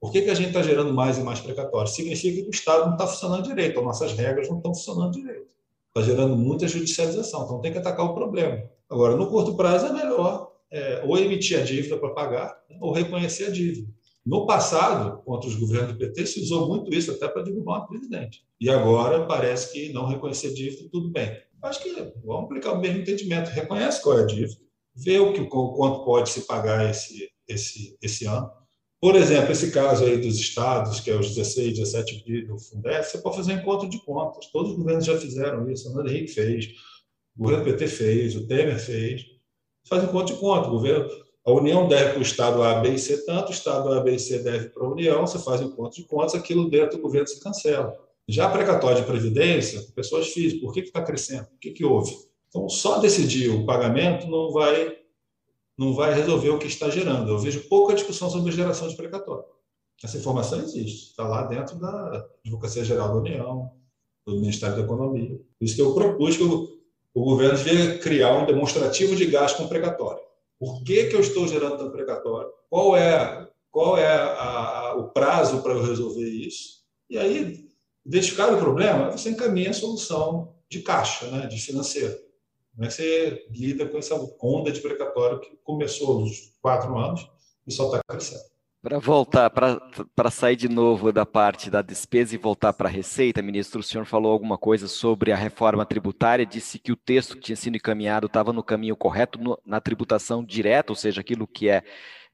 Por que, que a gente está gerando mais e mais precatórios? Significa que o Estado não está funcionando direito, as nossas regras não estão funcionando direito. Está gerando muita judicialização, então tem que atacar o problema. Agora, no curto prazo, é melhor é, ou emitir a dívida para pagar, né, ou reconhecer a dívida. No passado, contra os governos do PT, se usou muito isso até para derrubar o presidente. E agora parece que não reconhecer dívida, tudo bem. Acho que vamos aplicar o mesmo entendimento. Reconhece qual é a dívida, vê o que, quanto pode se pagar esse, esse, esse ano. Por exemplo, esse caso aí dos estados, que é os 16, 17 bi do Fundeb, você pode fazer encontro de contas. Todos os governos já fizeram isso. O Fernando Henrique fez, o governo PT fez, o Temer fez. Faz encontro de contas. O governo, a União deve para o Estado A, B e C tanto, o Estado A, B e C deve para a União, você faz encontro de contas, aquilo dentro do governo se cancela. Já a precatória de previdência, pessoas físicas, por que está crescendo? O que, que houve? Então, só decidir o pagamento não vai, não vai resolver o que está gerando. Eu vejo pouca discussão sobre geração de precatório. Essa informação existe, está lá dentro da Advocacia Geral da União, do Ministério da Economia. Por isso que eu propus que o, o governo devia criar um demonstrativo de gasto com precatório. Por que, que eu estou gerando tanto precatório? Qual é, qual é a, a, o prazo para eu resolver isso? E aí, Identificado o problema, você encaminha a solução de caixa, né, de financeiro. É que você lida com essa onda de precatório que começou nos quatro anos e só está crescendo? Para voltar, para sair de novo da parte da despesa e voltar para a receita, ministro, o senhor falou alguma coisa sobre a reforma tributária, disse que o texto que tinha sido encaminhado estava no caminho correto no, na tributação direta, ou seja, aquilo que é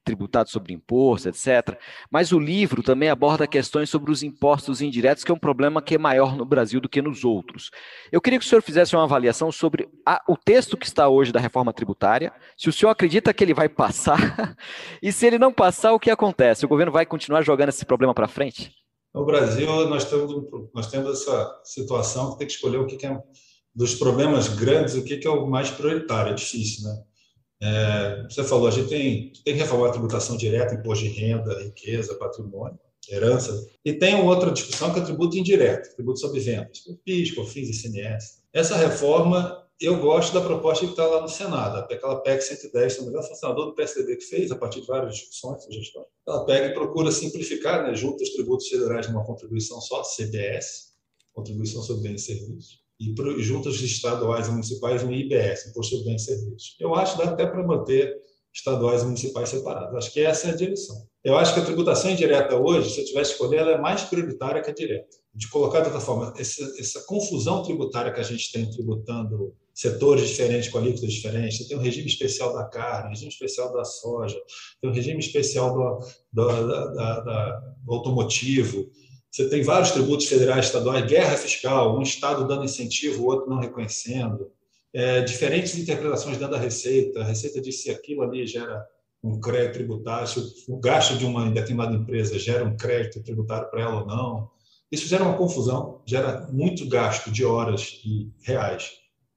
tributado sobre imposto, etc. Mas o livro também aborda questões sobre os impostos indiretos, que é um problema que é maior no Brasil do que nos outros. Eu queria que o senhor fizesse uma avaliação sobre a, o texto que está hoje da reforma tributária, se o senhor acredita que ele vai passar, e se ele não passar, o que acontece? O governo vai continuar jogando esse problema para frente? No Brasil, nós temos, nós temos essa situação que tem que escolher o que é dos problemas grandes, o que é o mais prioritário. É difícil, né? É, você falou, a gente tem, tem que reformar a tributação direta, imposto de renda, riqueza, patrimônio, herança. E tem outra discussão que é tributo indireto, tributo sobre vendas, PIS, COFINS ICMS. Essa reforma eu gosto da proposta que está lá no Senado, aquela PEC 110, também, o senador do PSDB que fez, a partir de várias discussões, sugestões. Ela pega e procura simplificar, né, junto os tributos federais numa contribuição só, CBS, Contribuição sobre Bens e Serviços, e junto os estaduais e municipais no IBS, Imposto sobre Bens e Serviços. Eu acho que dá até para manter estaduais e municipais separados. Acho que essa é a direção. Eu acho que a tributação indireta hoje, se eu tivesse escolher, ela é mais prioritária que a direta. De colocar de outra forma, essa, essa confusão tributária que a gente tem tributando setores diferentes com alíquotas diferentes. Você tem um regime especial da carne, regime especial da soja, tem um regime especial do, do, da, da, da, do automotivo. Você tem vários tributos federais, estaduais, guerra fiscal, um estado dando incentivo, o outro não reconhecendo. É, diferentes interpretações dentro da Receita. A Receita disse que aquilo ali gera um crédito tributário, se o gasto de uma determinada empresa gera um crédito tributário para ela ou não. Isso gera uma confusão, gera muito gasto de horas e reais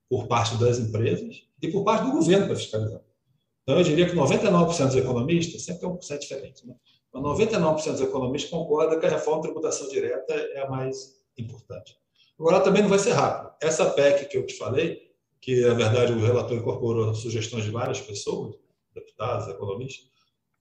por parte das empresas e por parte do governo para fiscalizar. Então, eu diria que 99% dos economistas, sempre é um por diferente, né? Mas 99% dos economistas concordam que a reforma da tributação direta é a mais importante. Agora, também não vai ser rápido. Essa PEC que eu te falei, que, na verdade, o relator incorporou sugestões de várias pessoas, deputados, economistas,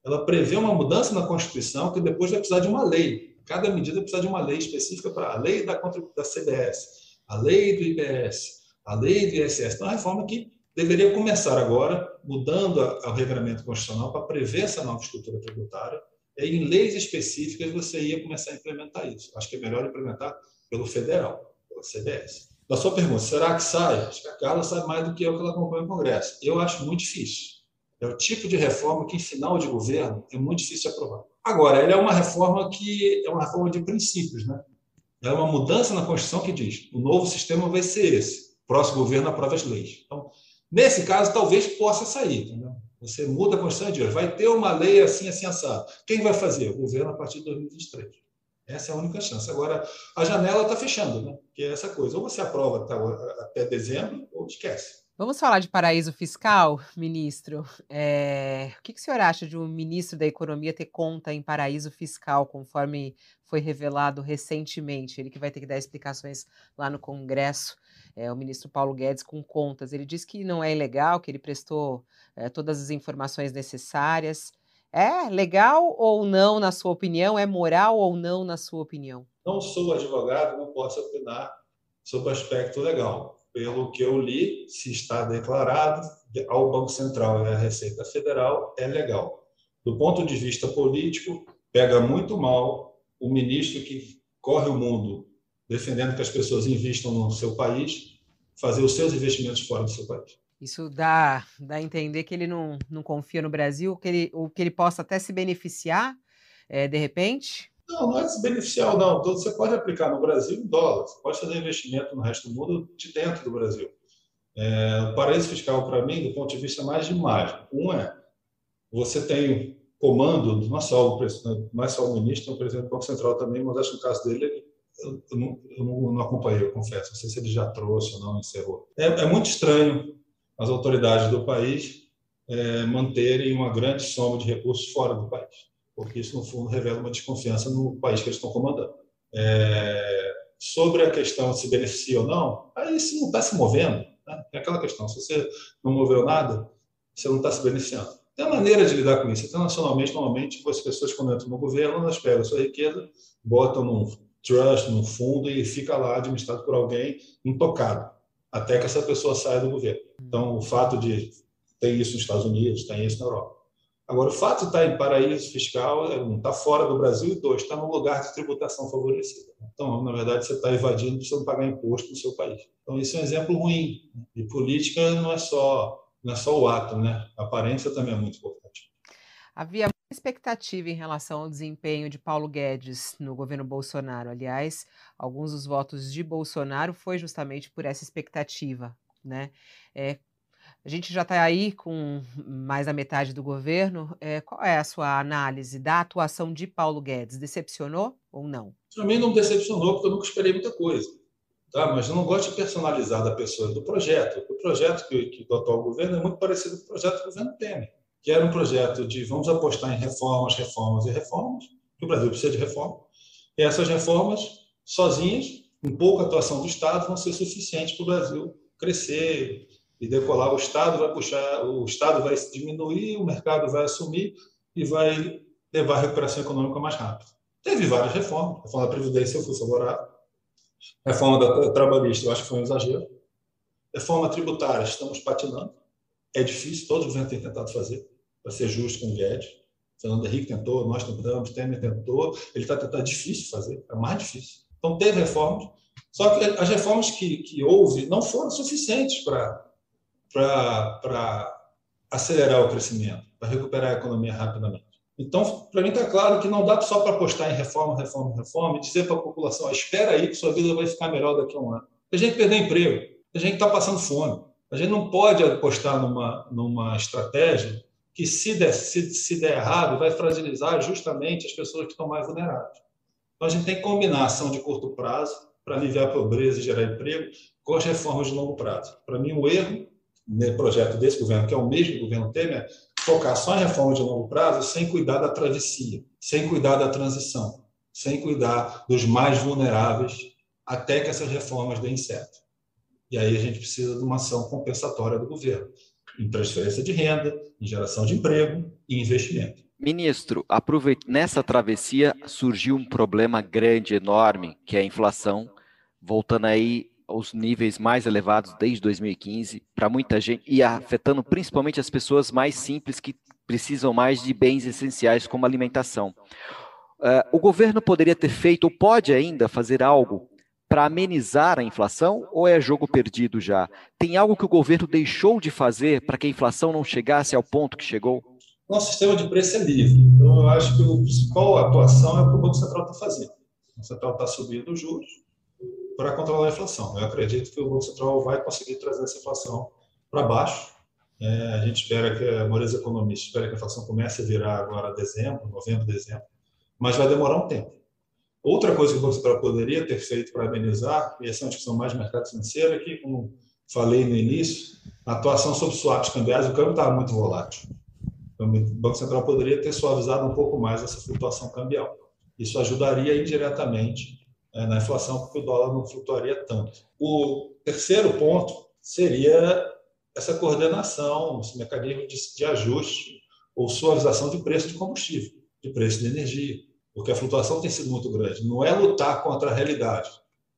ela prevê uma mudança na Constituição que depois vai precisar de uma lei. Cada medida precisa de uma lei específica para a lei da, da CBS, a lei do IBS, a lei do ISS. Então, é uma reforma que deveria começar agora, mudando o regramento constitucional para prever essa nova estrutura tributária. Em leis específicas você ia começar a implementar isso. Acho que é melhor implementar pelo federal, pela CBS. Da sua pergunta, será que sai? Acho que a Carla sabe mais do que eu que ela acompanha o Congresso. Eu acho muito difícil. É o tipo de reforma que, em final de governo, é muito difícil aprovar. Agora, ela é uma reforma que é uma reforma de princípios, né? É uma mudança na Constituição que diz: o novo sistema vai ser esse próximo governo aprova as leis. Então, nesse caso, talvez possa sair. Você muda a Constituição de hoje. Vai ter uma lei assim, assim, assado. Quem vai fazer? O governo a partir de 2023. Essa é a única chance. Agora, a janela está fechando, né? que é essa coisa. Ou você aprova até dezembro, ou esquece. Vamos falar de paraíso fiscal, ministro. É... O que, que o senhor acha de um ministro da Economia ter conta em paraíso fiscal, conforme foi revelado recentemente? Ele que vai ter que dar explicações lá no Congresso é, o ministro Paulo Guedes com contas. Ele diz que não é ilegal, que ele prestou é, todas as informações necessárias. É legal ou não, na sua opinião? É moral ou não, na sua opinião? Não sou advogado, não posso opinar sobre o aspecto legal. Pelo que eu li, se está declarado ao Banco Central e à Receita Federal, é legal. Do ponto de vista político, pega muito mal o ministro que corre o mundo defendendo que as pessoas investam no seu país, fazer os seus investimentos fora do seu país. Isso dá, dá a entender que ele não, não confia no Brasil, que ele, ou que ele possa até se beneficiar, é, de repente? Não, não é se beneficiar, não. Então, você pode aplicar no Brasil em dólar, você pode fazer investimento no resto do mundo de dentro do Brasil. É, o paraíso fiscal, para mim, do ponto de vista mais de imagem. Um é, você tem comando, não é só o, não é só o ministro, o presidente do Banco Central também, mas acho que no caso dele, eu, não, eu não, acompanhei, eu confesso. Não sei se ele já trouxe ou não, encerrou. É, é muito estranho as autoridades do país é, manterem uma grande soma de recursos fora do país, porque isso, no fundo, revela uma desconfiança no país que eles estão comandando. É, sobre a questão se beneficia ou não, aí se não está se movendo, né? é aquela questão, se você não moveu nada, você não está se beneficiando. Tem maneira de lidar com isso. Internacionalmente, normalmente, as pessoas, quando entram no governo, elas pegam a sua riqueza, botam num trust, no fundo, e fica lá administrado por alguém intocado, até que essa pessoa saia do governo. Então, o fato de ter isso nos Estados Unidos, tem isso na Europa. Agora, o fato de estar em paraíso fiscal, é um, está fora do Brasil, e dois, está no lugar de tributação favorecida. Então, na verdade, você está evadindo não pagar imposto no seu país. Então, isso é um exemplo ruim. E política não é só, não é só o ato, né? A aparência também é muito importante. Havia expectativa em relação ao desempenho de Paulo Guedes no governo Bolsonaro. Aliás, alguns dos votos de Bolsonaro foi justamente por essa expectativa, né? É, a gente já está aí com mais da metade do governo. É, qual é a sua análise da atuação de Paulo Guedes? Decepcionou ou não? Para mim não decepcionou, porque eu nunca esperei muita coisa. Tá? Mas eu não gosto de personalizar da pessoa, do projeto. O projeto que, que do atual governo é muito parecido com o projeto do governo Temer que era um projeto de vamos apostar em reformas, reformas e reformas, que o Brasil precisa de reforma, e essas reformas, sozinhas, com pouca atuação do Estado, vão ser suficientes para o Brasil crescer e decolar. O Estado vai puxar, o Estado vai diminuir, o mercado vai assumir e vai levar a recuperação econômica mais rápido. Teve várias reformas. A reforma da Previdência eu fui favorável. A reforma da trabalhista eu acho que foi um exagero. Reforma tributária, estamos patinando. É difícil, todos os governos tentado fazer para ser justo com o Guedes. Fernando Henrique tentou, nós tentamos, Temer tentou. Ele está tentando, é difícil fazer, é mais difícil. Então, teve reformas, só que as reformas que, que houve não foram suficientes para acelerar o crescimento, para recuperar a economia rapidamente. Então, para mim está claro que não dá só para apostar em reforma, reforma, reforma e dizer para a população: espera aí que sua vida vai ficar melhor daqui a um ano. A gente perder emprego, a gente está passando fome. A gente não pode apostar numa, numa estratégia que se der, se, se der errado, vai fragilizar justamente as pessoas que estão mais vulneráveis. Então, a gente tem que combinar ação de curto prazo para aliviar a pobreza e gerar emprego com as reformas de longo prazo. Para mim, o erro no projeto desse governo, que é o mesmo governo Temer, é focar só em reformas de longo prazo sem cuidar da travessia, sem cuidar da transição, sem cuidar dos mais vulneráveis até que essas reformas deem certo. E aí a gente precisa de uma ação compensatória do governo em transferência de renda, em geração de emprego e investimento. Ministro, aproveite... nessa travessia surgiu um problema grande, enorme, que é a inflação, voltando aí aos níveis mais elevados desde 2015 para muita gente e afetando principalmente as pessoas mais simples que precisam mais de bens essenciais como alimentação. Uh, o governo poderia ter feito, ou pode ainda fazer algo para amenizar a inflação ou é jogo perdido já? Tem algo que o governo deixou de fazer para que a inflação não chegasse ao ponto que chegou? Nosso sistema de preço é livre. Então, eu acho que a principal atuação é o que o Banco Central está fazendo. O Banco Central está subindo os juros para controlar a inflação. Eu acredito que o Banco Central vai conseguir trazer essa inflação para baixo. É, a gente espera que, a maioria dos economistas espera que a inflação comece a virar agora dezembro, novembro, dezembro, mas vai demorar um tempo. Outra coisa que o Banco Central poderia ter feito para amenizar, e essa é uma discussão mais de mercado financeiro, é que, como falei no início, a atuação sobre swaps cambiais, o câmbio estava muito volátil. Então, o Banco Central poderia ter suavizado um pouco mais essa flutuação cambial. Isso ajudaria indiretamente é, na inflação, porque o dólar não flutuaria tanto. O terceiro ponto seria essa coordenação, esse mecanismo de, de ajuste ou suavização de preço de combustível, de preço de energia porque a flutuação tem sido muito grande. Não é lutar contra a realidade.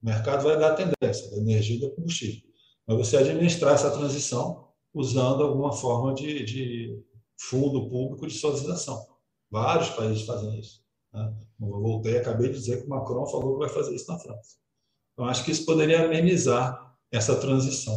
O mercado vai dar a tendência da energia e do combustível. Mas você administrar essa transição usando alguma forma de, de fundo público de socialização. Vários países fazem isso. Né? Eu voltei, acabei de dizer que o Macron falou que vai fazer isso na França. Então, acho que isso poderia amenizar essa transição.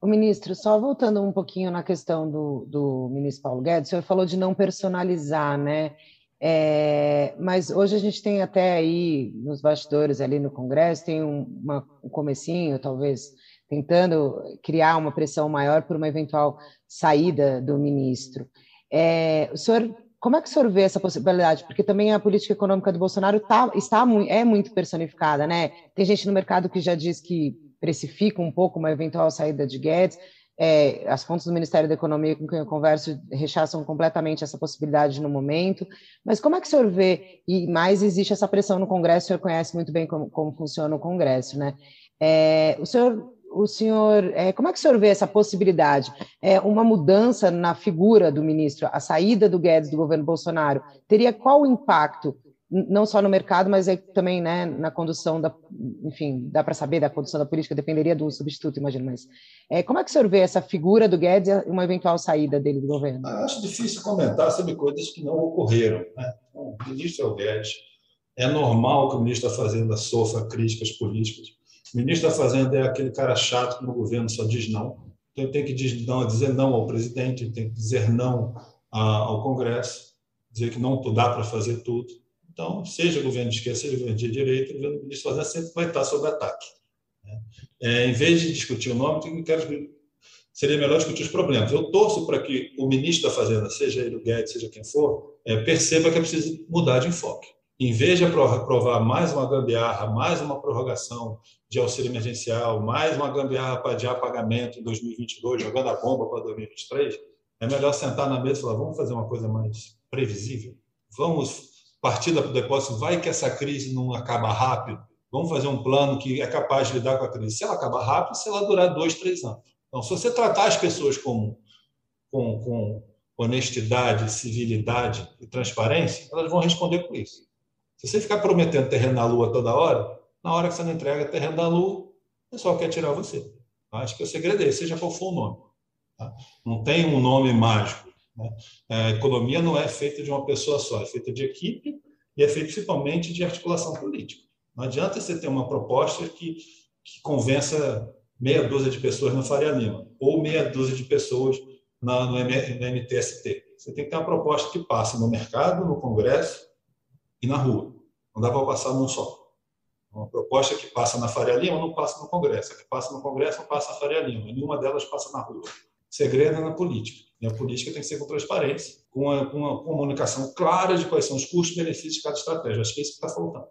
O ministro, só voltando um pouquinho na questão do, do ministro Paulo Guedes, o senhor falou de não personalizar, né? É, mas hoje a gente tem até aí nos bastidores ali no Congresso tem um, uma, um comecinho, talvez tentando criar uma pressão maior por uma eventual saída do ministro. É, o senhor, como é que o senhor vê essa possibilidade? Porque também a política econômica do Bolsonaro tá, está é muito personificada, né? Tem gente no mercado que já diz que precifica um pouco uma eventual saída de Guedes. É, as fontes do Ministério da Economia com quem eu converso rechaçam completamente essa possibilidade no momento. Mas como é que o senhor vê, e mais existe essa pressão no Congresso, o senhor conhece muito bem como, como funciona o Congresso, né? É, o senhor, o senhor é, como é que o senhor vê essa possibilidade? É, uma mudança na figura do ministro, a saída do Guedes do governo Bolsonaro, teria qual impacto não só no mercado, mas também né, na condução da, enfim, dá para saber da condução da política, dependeria do substituto, imagino, mas é, como é que o senhor vê essa figura do Guedes e uma eventual saída dele do governo? Ah, acho difícil comentar sobre coisas que não ocorreram. Né? O ministro é o Guedes, é normal que o ministro da Fazenda sofra críticas políticas. O ministro da Fazenda é aquele cara chato que no governo só diz não. Então, ele tem que dizer não, dizer não ao presidente, ele tem que dizer não ao Congresso dizer que não dá para fazer tudo. Então, seja governo de esquerda, seja governo de direita, o governo do ministro Fazenda sempre vai estar sob ataque. Né? É, em vez de discutir o nome, eu quero, seria melhor discutir os problemas. Eu torço para que o ministro da Fazenda, seja ele o Guedes, seja quem for, é, perceba que é preciso mudar de enfoque. Em vez de aprovar mais uma gambiarra, mais uma prorrogação de auxílio emergencial, mais uma gambiarra para adiar pagamento em 2022, jogando a bomba para 2023, é melhor sentar na mesa e falar: vamos fazer uma coisa mais previsível? Vamos partir do depósito, vai que essa crise não acaba rápido, vamos fazer um plano que é capaz de lidar com a crise. Se ela acabar rápido, se ela durar dois, três anos. Então, se você tratar as pessoas com, com, com honestidade, civilidade e transparência, elas vão responder com isso. Se você ficar prometendo terreno na Lua toda hora, na hora que você não entrega terreno na Lua, o pessoal quer tirar você. Acho que o segredo é esse, seja qual for o nome. Tá? Não tem um nome mágico. Né? A economia não é feita de uma pessoa só, é feita de equipe e é feita principalmente de articulação política. Não adianta você ter uma proposta que, que convença meia dúzia de pessoas na Faria Lima ou meia dúzia de pessoas na, no, MTST. Você tem que ter uma proposta que passe no mercado, no Congresso e na rua. Não dá para passar num só. Uma proposta que passa na Faria Lima não passa no Congresso. A que passa no Congresso não passa na Faria Lima. Nenhuma delas passa na rua. Segredo é na política. A política tem que ser com transparência, com uma, com comunicação clara de quais são os custos e benefícios de cada estratégia. Acho que é isso que está faltando.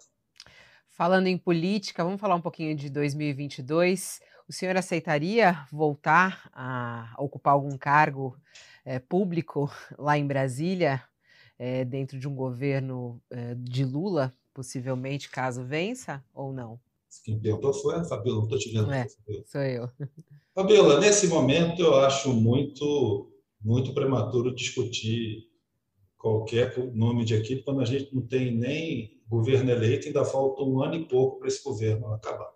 Falando em política, vamos falar um pouquinho de 2022. O senhor aceitaria voltar a ocupar algum cargo é, público lá em Brasília, é, dentro de um governo é, de Lula, possivelmente, caso vença, ou não? Quem perguntou foi a Fabiola, não estou te vendo. É, sou eu. Fabiola, nesse momento eu acho muito, muito prematuro discutir qualquer nome de equipe quando a gente não tem nem governo eleito, ainda falta um ano e pouco para esse governo acabar.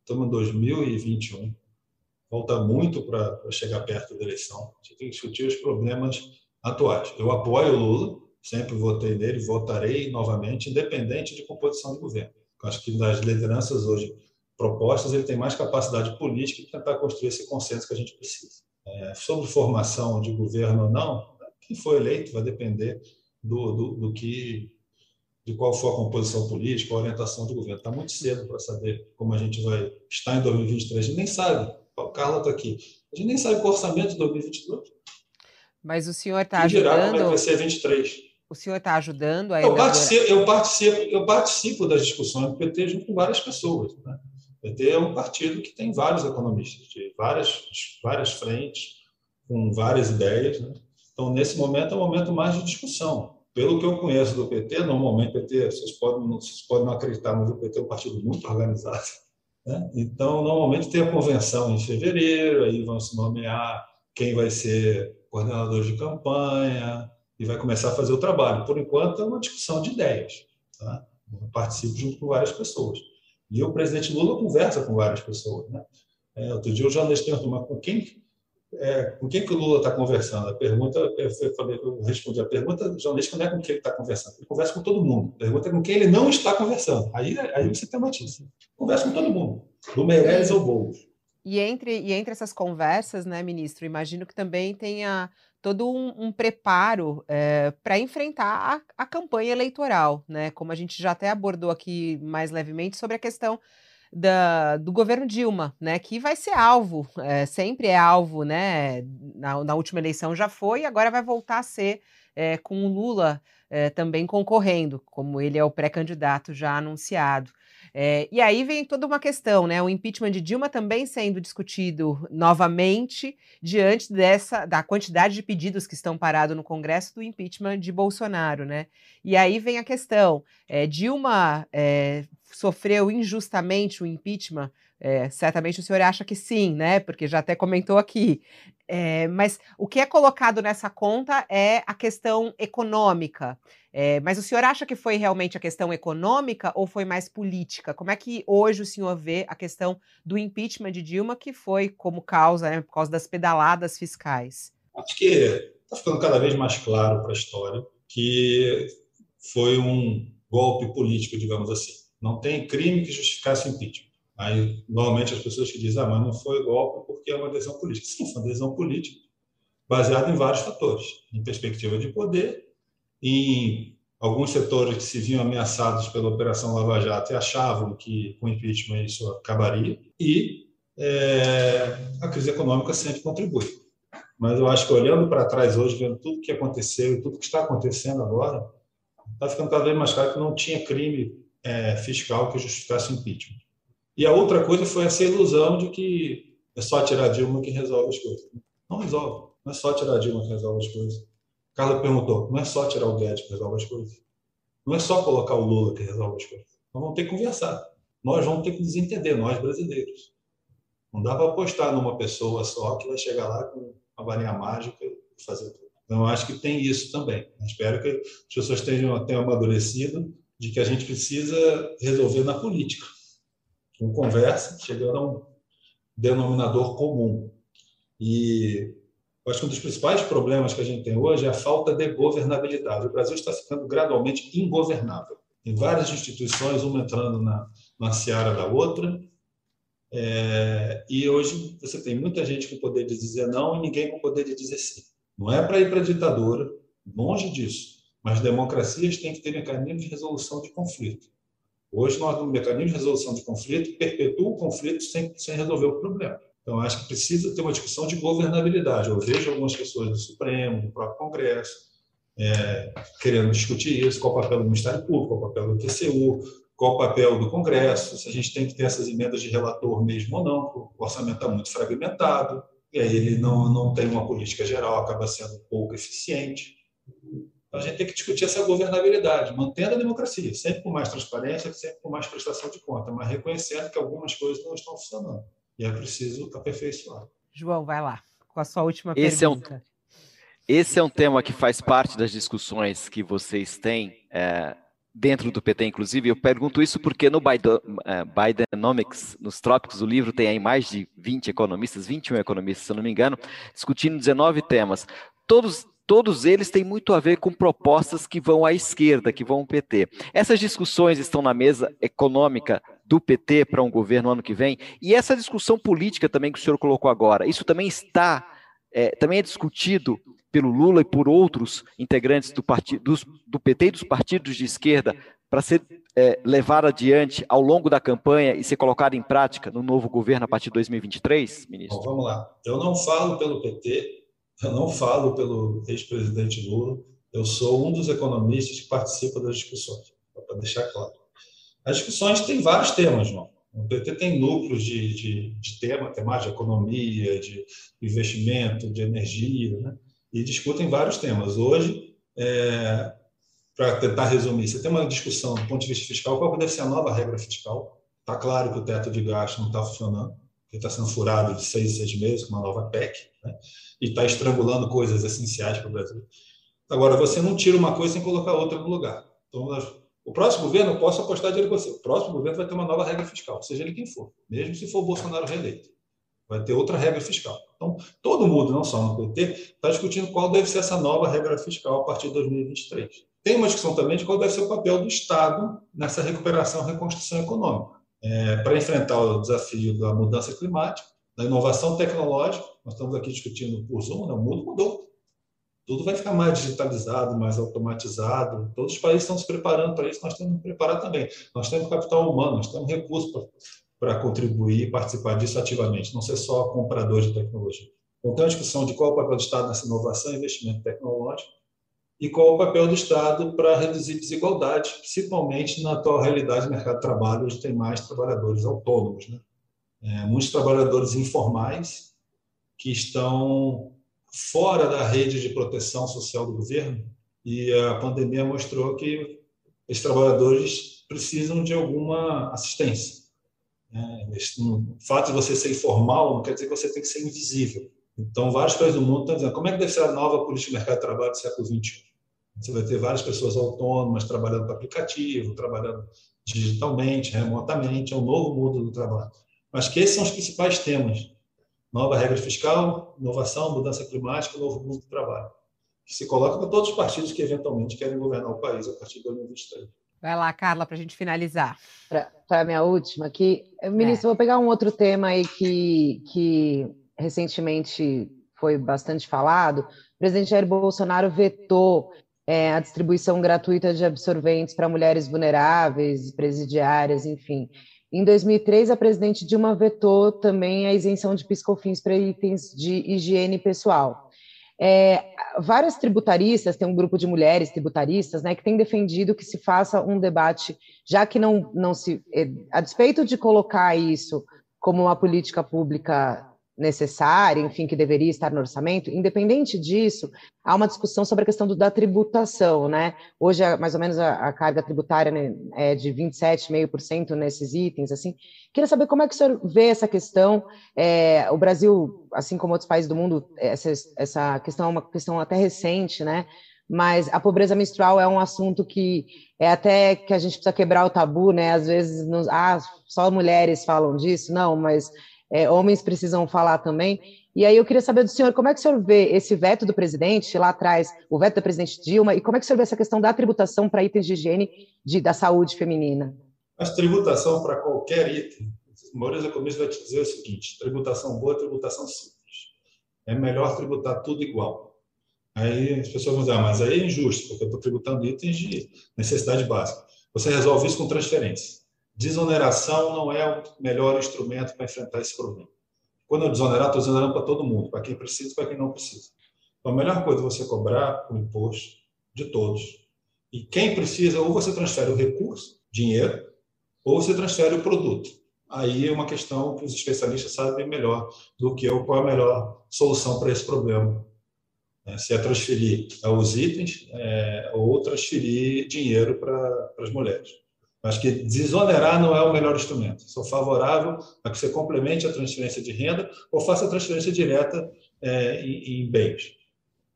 Estamos em 2021, falta muito para chegar perto da eleição. A gente tem que discutir os problemas atuais. Eu apoio o Lula, sempre votei nele, votarei novamente, independente de composição de governo. Acho que das lideranças hoje propostas, ele tem mais capacidade política de tentar construir esse consenso que a gente precisa. É, sobre formação de governo ou não, quem for eleito vai depender do, do, do que de qual for a composição política, a orientação do governo. Está muito cedo para saber como a gente vai estar em 2023. A gente nem sabe. O Carla está aqui. A gente nem sabe o orçamento de 2022. Mas o senhor está ajudando... Dirá como é que vai ser 23. O senhor está ajudando a eu participo, eu participo, eu participo das discussões do PT junto com várias pessoas. Né? PT é um partido que tem vários economistas, de várias, várias frentes, com várias ideias. Né? Então, nesse momento, é um momento mais de discussão. Pelo que eu conheço do PT, normalmente PT, vocês podem, vocês podem não acreditar, mas o PT é um partido muito organizado. Né? Então, normalmente tem a convenção em fevereiro, aí vão se nomear quem vai ser coordenador de campanha, e vai começar a fazer o trabalho. Por enquanto, é uma discussão de ideias. Tá? Eu participo junto com várias pessoas. E o presidente Lula conversa com várias pessoas. Né? É, outro dia o jornalista perguntou, mas com quem, é, com quem que o Lula está conversando? A pergunta, eu, falei, eu respondi, a pergunta do jornalista não é com quem ele está conversando, ele conversa com todo mundo. A pergunta é com quem ele não está conversando. Aí, aí você tem notícia. Conversa com todo mundo, do Meirelles ao Boulos. E entre, e entre essas conversas, né, ministro, imagino que também tenha todo um, um preparo é, eh, para enfrentar a, a, campanha eleitoral, né? Como a gente já até abordou aqui mais levemente sobre a questão da, do governo Dilma, né? Que vai ser alvo, é, sempre é alvo, né? Na, na, última eleição já foi, agora vai voltar a ser é, com o Lula também concorrendo, como ele é o pré-candidato já anunciado. É, e aí vem toda uma questão, né? O impeachment de Dilma também sendo discutido novamente diante dessa da quantidade de pedidos que estão parados no Congresso do impeachment de Bolsonaro, né? E aí vem a questão: é, Dilma é, sofreu injustamente o impeachment é, certamente o senhor acha que sim, né? Porque já até comentou aqui. É, mas o que é colocado nessa conta é a questão econômica. É, mas o senhor acha que foi realmente a questão econômica ou foi mais política? Como é que hoje o senhor vê a questão do impeachment de Dilma, que foi como causa, né, por causa das pedaladas fiscais? Acho que está ficando cada vez mais claro para a história que foi um golpe político, digamos assim. Não tem crime que justificasse impeachment. Aí, normalmente, as pessoas que dizem, ah, mas não foi golpe porque é uma decisão política. Sim, foi uma decisão política, baseada em vários fatores, em perspectiva de poder em alguns setores que se viam ameaçados pela Operação Lava Jato e achavam que com impeachment isso acabaria, e é, a crise econômica sempre contribui. Mas eu acho que olhando para trás hoje, vendo tudo que aconteceu e tudo que está acontecendo agora, está ficando cada vez mais claro que não tinha crime é, fiscal que justificasse o impeachment. E a outra coisa foi essa ilusão de que é só tirar Dilma que resolve as coisas. Não resolve. Não é só tirar Dilma que resolve as coisas. Carla perguntou: não é só tirar o Guedes que resolve as coisas. Não é só colocar o Lula que resolve as coisas. Nós vamos ter que conversar. Nós vamos ter que nos entender, nós brasileiros. Não dá para apostar numa pessoa só que vai chegar lá com uma varinha mágica e fazer tudo. Então, acho que tem isso também. Eu espero que as pessoas tenham, tenham amadurecido de que a gente precisa resolver na política. Com conversa, chegando a um denominador comum. E acho que um dos principais problemas que a gente tem hoje é a falta de governabilidade. O Brasil está ficando gradualmente ingovernável. Tem várias instituições, uma entrando na, na seara da outra, é, e hoje você tem muita gente com poder de dizer não e ninguém com poder de dizer sim. Não é para ir para a ditadura, longe disso. Mas democracias têm que ter mecanismos de resolução de conflito. Hoje, nós, no mecanismo de resolução de conflito, perpetua o conflito sem, sem resolver o problema. Então, acho que precisa ter uma discussão de governabilidade. Eu vejo algumas pessoas do Supremo, do próprio Congresso, é, querendo discutir isso, qual o papel do Ministério Público, qual o papel do TCU, qual o papel do Congresso, se a gente tem que ter essas emendas de relator mesmo ou não, porque o orçamento está muito fragmentado, e aí ele não, não tem uma política geral, acaba sendo pouco eficiente. Então, a gente tem que discutir essa governabilidade, mantendo a democracia, sempre com mais transparência, sempre com mais prestação de conta, mas reconhecendo que algumas coisas não estão funcionando. E é preciso aperfeiçoar. João, vai lá, com a sua última esse pergunta. É um, esse é um tema que faz parte das discussões que vocês têm é, dentro do PT, inclusive. Eu pergunto isso porque no é, Bidenomics, nos trópicos do livro, tem aí mais de 20 economistas, 21 economistas, se eu não me engano, discutindo 19 temas. Todos todos eles têm muito a ver com propostas que vão à esquerda, que vão ao PT. Essas discussões estão na mesa econômica do PT para um governo ano que vem, e essa discussão política também que o senhor colocou agora, isso também está, é, também é discutido pelo Lula e por outros integrantes do, dos, do PT e dos partidos de esquerda para ser é, levado adiante ao longo da campanha e ser colocado em prática no novo governo a partir de 2023, ministro? Bom, vamos lá. Eu não falo pelo PT, eu não falo pelo ex-presidente Lula, eu sou um dos economistas que participa das discussões, para deixar claro. As discussões têm vários temas, João. O PT tem núcleos de, de, de tema, temas de economia, de investimento, de energia, né? e discutem vários temas. Hoje, é, para tentar resumir, você tem uma discussão do ponto de vista fiscal, qual deve ser a nova regra fiscal? Está claro que o teto de gasto não está funcionando, que está sendo furado de seis seis meses com uma nova PEC, né? e está estrangulando coisas essenciais para o Brasil. Agora, você não tira uma coisa sem colocar outra no lugar. Então, o próximo governo, eu posso apostar dinheiro com você, o próximo governo vai ter uma nova regra fiscal, seja ele quem for, mesmo se for o Bolsonaro reeleito. Vai ter outra regra fiscal. Então, todo mundo, não só no PT, está discutindo qual deve ser essa nova regra fiscal a partir de 2023. Tem uma discussão também de qual deve ser o papel do Estado nessa recuperação reconstrução econômica. É, para enfrentar o desafio da mudança climática, da inovação tecnológica, nós estamos aqui discutindo por Zoom, né? o mundo mudou. Tudo vai ficar mais digitalizado, mais automatizado. Todos os países estão se preparando para isso, nós temos que preparar também. Nós temos capital humano, nós temos recursos para para contribuir e participar disso ativamente, não ser só comprador de tecnologia. Então, tem uma discussão de qual é o papel do Estado nessa inovação e investimento tecnológico e qual o papel do Estado para reduzir desigualdades, principalmente na atual realidade do mercado de trabalho, onde tem mais trabalhadores autônomos. Né? É, muitos trabalhadores informais que estão fora da rede de proteção social do governo e a pandemia mostrou que esses trabalhadores precisam de alguma assistência. Né? O fato de você ser informal não quer dizer que você tem que ser invisível. Então, vários países do mundo estão dizendo como é que deve ser a nova política de mercado de trabalho do século XXI. Você vai ter várias pessoas autônomas trabalhando para aplicativo, trabalhando digitalmente, remotamente, é um novo mundo do trabalho. Mas que esses são os principais temas. Nova regra fiscal, inovação, mudança climática, novo mundo do trabalho. Que se coloca para todos os partidos que eventualmente querem governar o país a partir de 2023. Vai lá, Carla, para a gente finalizar. Para a minha última aqui. Ministro, é. vou pegar um outro tema aí que, que recentemente foi bastante falado. O presidente Jair Bolsonaro vetou é, a distribuição gratuita de absorventes para mulheres vulneráveis, presidiárias, enfim. Em 2003, a presidente Dilma vetou também a isenção de piscofins para itens de higiene pessoal. É, várias tributaristas, tem um grupo de mulheres tributaristas, né, que tem defendido que se faça um debate, já que não, não se, é, a despeito de colocar isso como uma política pública necessária, enfim, que deveria estar no orçamento, independente disso, há uma discussão sobre a questão do, da tributação, né? Hoje, mais ou menos, a, a carga tributária né, é de 27,5% nesses itens, assim. Queria saber como é que o senhor vê essa questão. É, o Brasil, assim como outros países do mundo, essa, essa questão é uma questão até recente, né? Mas a pobreza menstrual é um assunto que é até que a gente precisa quebrar o tabu, né? Às vezes, nos, ah, só mulheres falam disso, não, mas é, homens precisam falar também. E aí eu queria saber do senhor, como é que o senhor vê esse veto do presidente lá atrás, o veto da presidente Dilma, e como é que o senhor vê essa questão da tributação para itens de higiene de, da saúde feminina? A tributação para qualquer item, Maurício Economista vai te dizer o seguinte, tributação boa, tributação simples. É melhor tributar tudo igual. Aí as pessoas vão dizer, ah, mas aí é injusto, porque eu estou tributando itens de necessidade básica. Você resolve isso com transferência. Desoneração não é o melhor instrumento para enfrentar esse problema. Quando eu desonerar, estou desonerando para todo mundo, para quem precisa e para quem não precisa. Então, a melhor coisa é você cobrar o imposto de todos. E quem precisa, ou você transfere o recurso, dinheiro, ou você transfere o produto. Aí é uma questão que os especialistas sabem melhor do que eu qual é a melhor solução para esse problema. É, se é transferir os itens é, ou transferir dinheiro para as mulheres. Acho que desonerar não é o melhor instrumento. Sou favorável a que você complemente a transferência de renda ou faça a transferência direta é, em, em, bens,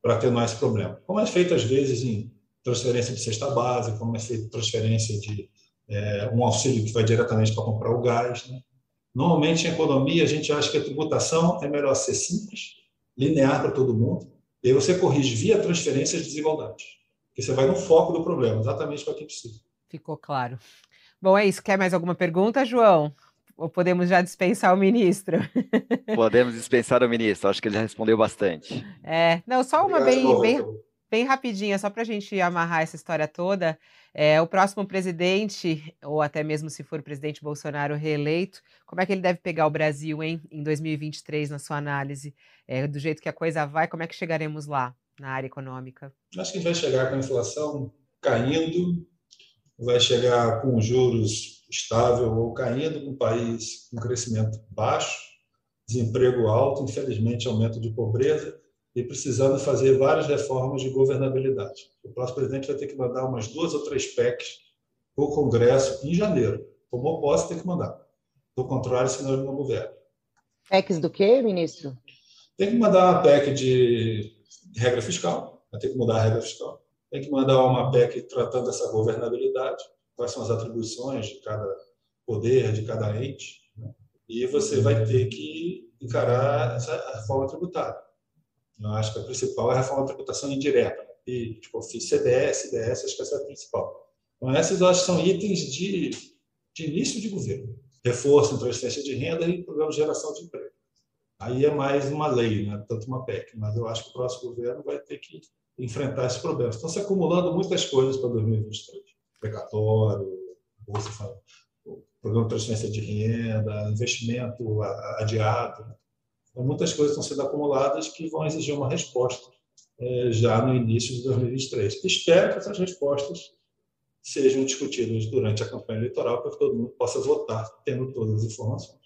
para ter mais problema. Como é feito, às vezes, em transferência de cesta básica, como é feito transferência de é, um auxílio que vai diretamente para comprar o gás. Né? Normalmente, em economia, a gente acha que a tributação é melhor ser simples, linear para todo mundo, e aí você corrige via transferência as desigualdades. Porque você vai no foco do problema, exatamente para quem precisa. Ficou claro. Bom, é isso. Quer mais alguma pergunta, João? Ou podemos já dispensar o ministro? Podemos dispensar o ministro, acho que ele já respondeu bastante. É, não, só uma bem, bem, bem rapidinha, só para a gente amarrar essa história toda. É, o próximo presidente, ou até mesmo se for o presidente Bolsonaro reeleito, como é que ele deve pegar o Brasil hein, em 2023, na sua análise? É, do jeito que a coisa vai, como é que chegaremos lá na área econômica? Acho que a gente vai chegar com a inflação caindo, vai chegar com juros estável ou caindo num país com crescimento baixo, desemprego alto, infelizmente aumento de pobreza e precisando fazer várias reformas de governabilidade. O próximo presidente vai ter que mandar umas duas ou três PECs para o Congresso em janeiro. Tomou posse, tem que mandar. Do contrário, senão ele não governa. PECs do quê, ministro? Tem que mandar uma PEC de regra fiscal, vai ter que mudar a regra fiscal tem que mandar uma PEC tratando dessa governabilidade, quais são as atribuições de cada poder, de cada ente, né? e você vai ter que encarar essa reforma tributária. Eu acho que a principal é a reforma da tributação indireta, e tipo, CDS, CDS, acho que essa é a principal. Então, essas eu acho são itens de, de início de governo. Reforço em transferência de renda e programa de geração de emprego. Aí é mais uma lei, né? tanto uma PEC, mas eu acho que o próximo governo vai ter que enfrentar esses problemas. Estão se acumulando muitas coisas para 2023. Precatório, Bolsa, programa de transferência de renda, investimento adiado. Então, muitas coisas estão sendo acumuladas que vão exigir uma resposta é, já no início de 2023. Espero que essas respostas sejam discutidas durante a campanha eleitoral para que todo mundo possa votar tendo todas as informações.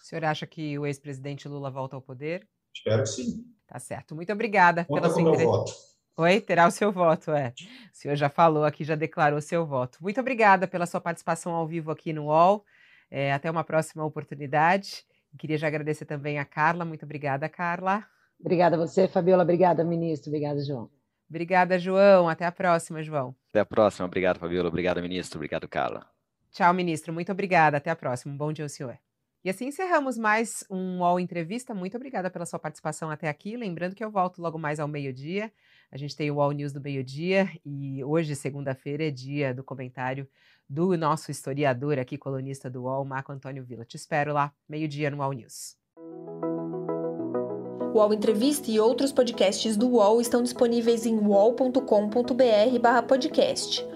O senhor acha que o ex-presidente Lula volta ao poder? Espero que sim. Tá certo. Muito obrigada Conta pela sua entrevista. Oi, terá o seu voto, é. O senhor já falou aqui, já declarou seu voto. Muito obrigada pela sua participação ao vivo aqui no UOL. É, até uma próxima oportunidade. Queria já agradecer também a Carla. Muito obrigada, Carla. Obrigada a você, Fabiola. Obrigada, ministro. Obrigada, João. Obrigada, João. Até a próxima, João. Até a próxima. Obrigado, Fabiola. Obrigado, ministro. Obrigado, Carla. Tchau, ministro. Muito obrigada. Até a próxima. Um bom dia ao senhor. E assim encerramos mais um UOL Entrevista. Muito obrigada pela sua participação até aqui. Lembrando que eu volto logo mais ao meio-dia a gente tem o All News do meio-dia e hoje, segunda-feira, é dia do comentário do nosso historiador aqui, colunista do UOL, Marco Antônio Vila. Te espero lá, meio-dia no All News. O UOL Entrevista e outros podcasts do UOL estão disponíveis em uol.com.br/podcast.